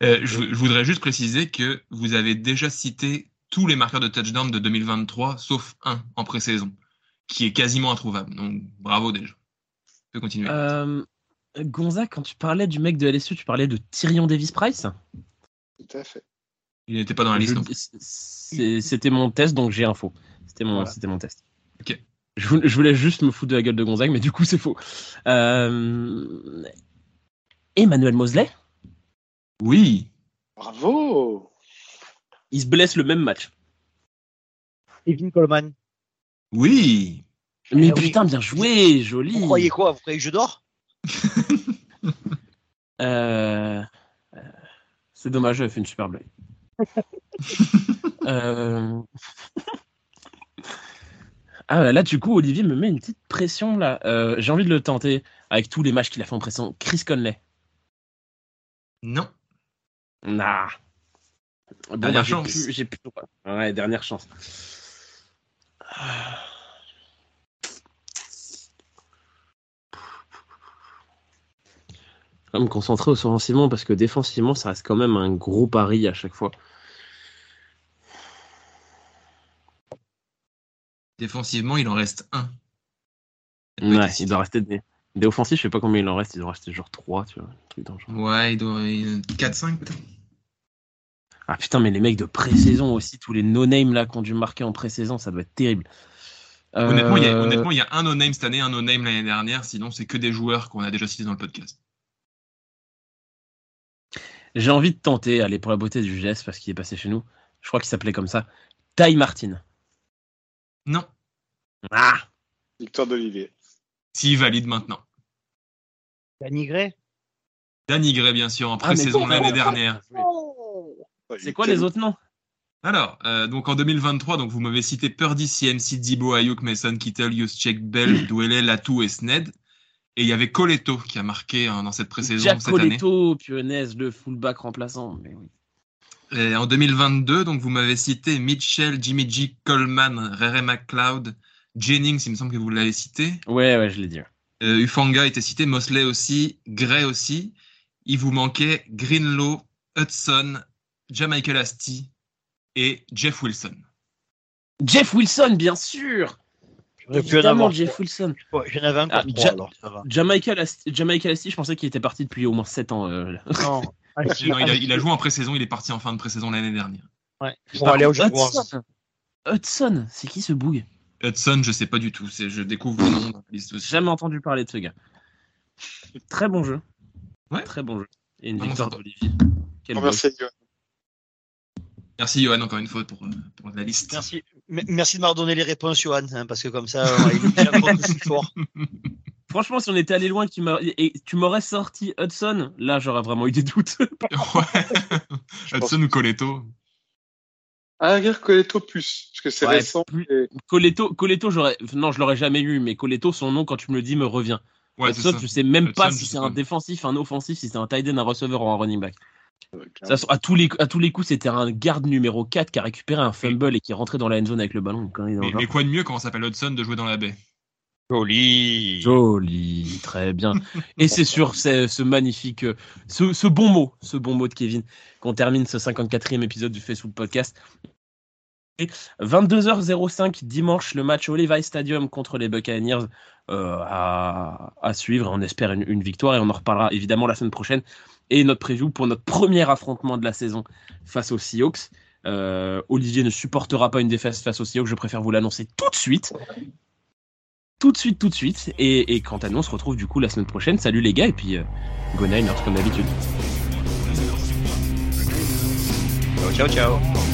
Euh, je, je voudrais juste préciser que vous avez déjà cité tous les marqueurs de touchdown de 2023, sauf un en pré-saison, qui est quasiment introuvable. Donc bravo déjà. Tu peux continuer. Euh, Gonzague, quand tu parlais du mec de LSU, tu parlais de Tyrion Davis Price Tout à fait. Il n'était pas dans la liste. C'était mon test, donc j'ai info. C'était mon, Voilà. c'était mon test. Ok. Je voulais, je voulais juste me foutre de la gueule de Gonzague, mais du coup, c'est faux. Euh... Emmanuel Mosley, Oui. Bravo il se blesse le même match. Kevin Coleman. Oui. Mais Eh oui. putain, bien joué, joli. Vous croyez quoi? Vous croyez que je dors? Euh, C'est dommage, j'avais fait une super blague. Euh, Ah là, du coup, Olivier me met une petite pression là. Euh, J'ai envie de le tenter avec tous les matchs qu'il a fait en pression. Chris Conley. Non. Nah. Bon, Dernière j'ai chance. plus- J'ai plus. Ouais, dernière chance. Vais me concentrer offensivement parce que défensivement, ça reste quand même un gros pari à chaque fois. Défensivement, il en reste un. Il Ouais, il doit rester des, des offensifs, je sais pas combien il en reste, il doit rester genre 3, tu vois. un truc dans le genre. Ouais, il doit 4-5 peut-être. Ah putain, mais les mecs de pré-saison aussi, tous les no-name là qui ont dû marquer en pré-saison, ça doit être terrible. Euh, Honnêtement, il y a, honnêtement, il y a un no-name cette année, un no-name l'année dernière. Sinon, c'est que des joueurs qu'on a déjà cités dans le podcast. J'ai envie de tenter, aller pour la beauté du geste parce qu'il est passé chez nous. Je crois qu'il s'appelait comme ça. Ty Martin. Non. Ah Victoire d'Olivier. S'il valide maintenant. Danny Gray? Danny Gray, bien sûr, en Ah, pré-saison l'année dernière. C'est quoi les autres noms? Alors, euh, donc en 2023, donc vous m'avez cité Purdy, CMC, Dibo, Ayuk, Mason, Kittle, Juszczyk, Bell, Dwele, Latou et Sned. Et il y avait Coletto qui a marqué hein, dans cette pré-saison Jack cette année. Coletto, pionnaise, le fullback remplaçant. Mais oui. Et en 2022, donc vous m'avez cité Mitchell, Jimmy G, Coleman, Rere McLeod, Jennings, il me semble que vous l'avez cité. Ouais, ouais, je l'ai dit. Euh, Ufanga était cité, Mosley aussi, Gray aussi. Il vous manquait Greenlow, Hudson, Jamichael Asti et Jeff Wilson. Jeff Wilson, bien sûr Évidemment, avoir. Jeff Wilson. Ouais, J'en avais encore Ah, trois, Ja- alors ça va. Jamaica Lasti, Jamaica Lasti, je pensais qu'il était parti depuis au moins 7 ans. euh, Non. Ah, Non, il, a, il a joué en pré-saison, il est parti en fin de pré-saison l'année dernière. Ouais. Pour aller Jaguars. Hudson, Hudson, c'est qui ce boug Hudson, je sais pas du tout, c'est- je découvre le nom. Jamais entendu parler de ce gars. Très bon jeu. Ouais. Très bon jeu. Et une victoire d'Olivier. Johan. Merci Johan encore une fois pour, euh, pour la liste. Merci. Merci de m'avoir donné les réponses, Johan, hein, parce que comme ça, on aussi fort. Franchement, si on était allé loin, que tu m'aurais- et tu m'aurais sorti Hudson, là j'aurais vraiment eu des doutes. ouais. Hudson ou Coletto. Ah, regarde Coletto plus, parce que c'est Ouais, récent. plus- et- Coletto, Coletto, j'aurais, non, je l'aurais jamais eu, mais Coletto, son nom, quand tu me le dis, me revient. Ouais, Hudson, ça. tu sais même pas si c'est un défensif, un offensif, si c'est un tight end, un receveur ou un running back. Ça, à, tous les, à tous les coups, c'était un garde numéro 4 qui a récupéré un fumble et qui est rentré dans la end zone avec le ballon. Quand il Mais, mais quoi de mieux quand on s'appelle Hudson de jouer dans la baie? Joli. Joli, très bien. Et c'est sur ce, ce magnifique, euh, ce, ce bon mot, ce bon mot de Kevin, qu'on termine ce 54e épisode du Facebook Podcast. 22h05 dimanche, le match au Stadium contre les Buccaneers euh, à, suivre. On espère une, victoire et on en reparlera évidemment la semaine prochaine. Et notre preview pour notre premier affrontement de la saison face aux Seahawks. Euh, Olivier ne supportera pas une défaite face aux Seahawks, je préfère vous l'annoncer tout de suite. Tout de suite, tout de suite. Et, quant à nous, on se retrouve du coup la semaine prochaine. Salut les gars, et puis euh, Go comme d'habitude. Ciao, ciao, ciao.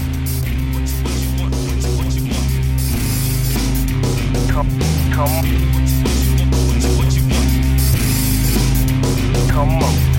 Come, come, come on.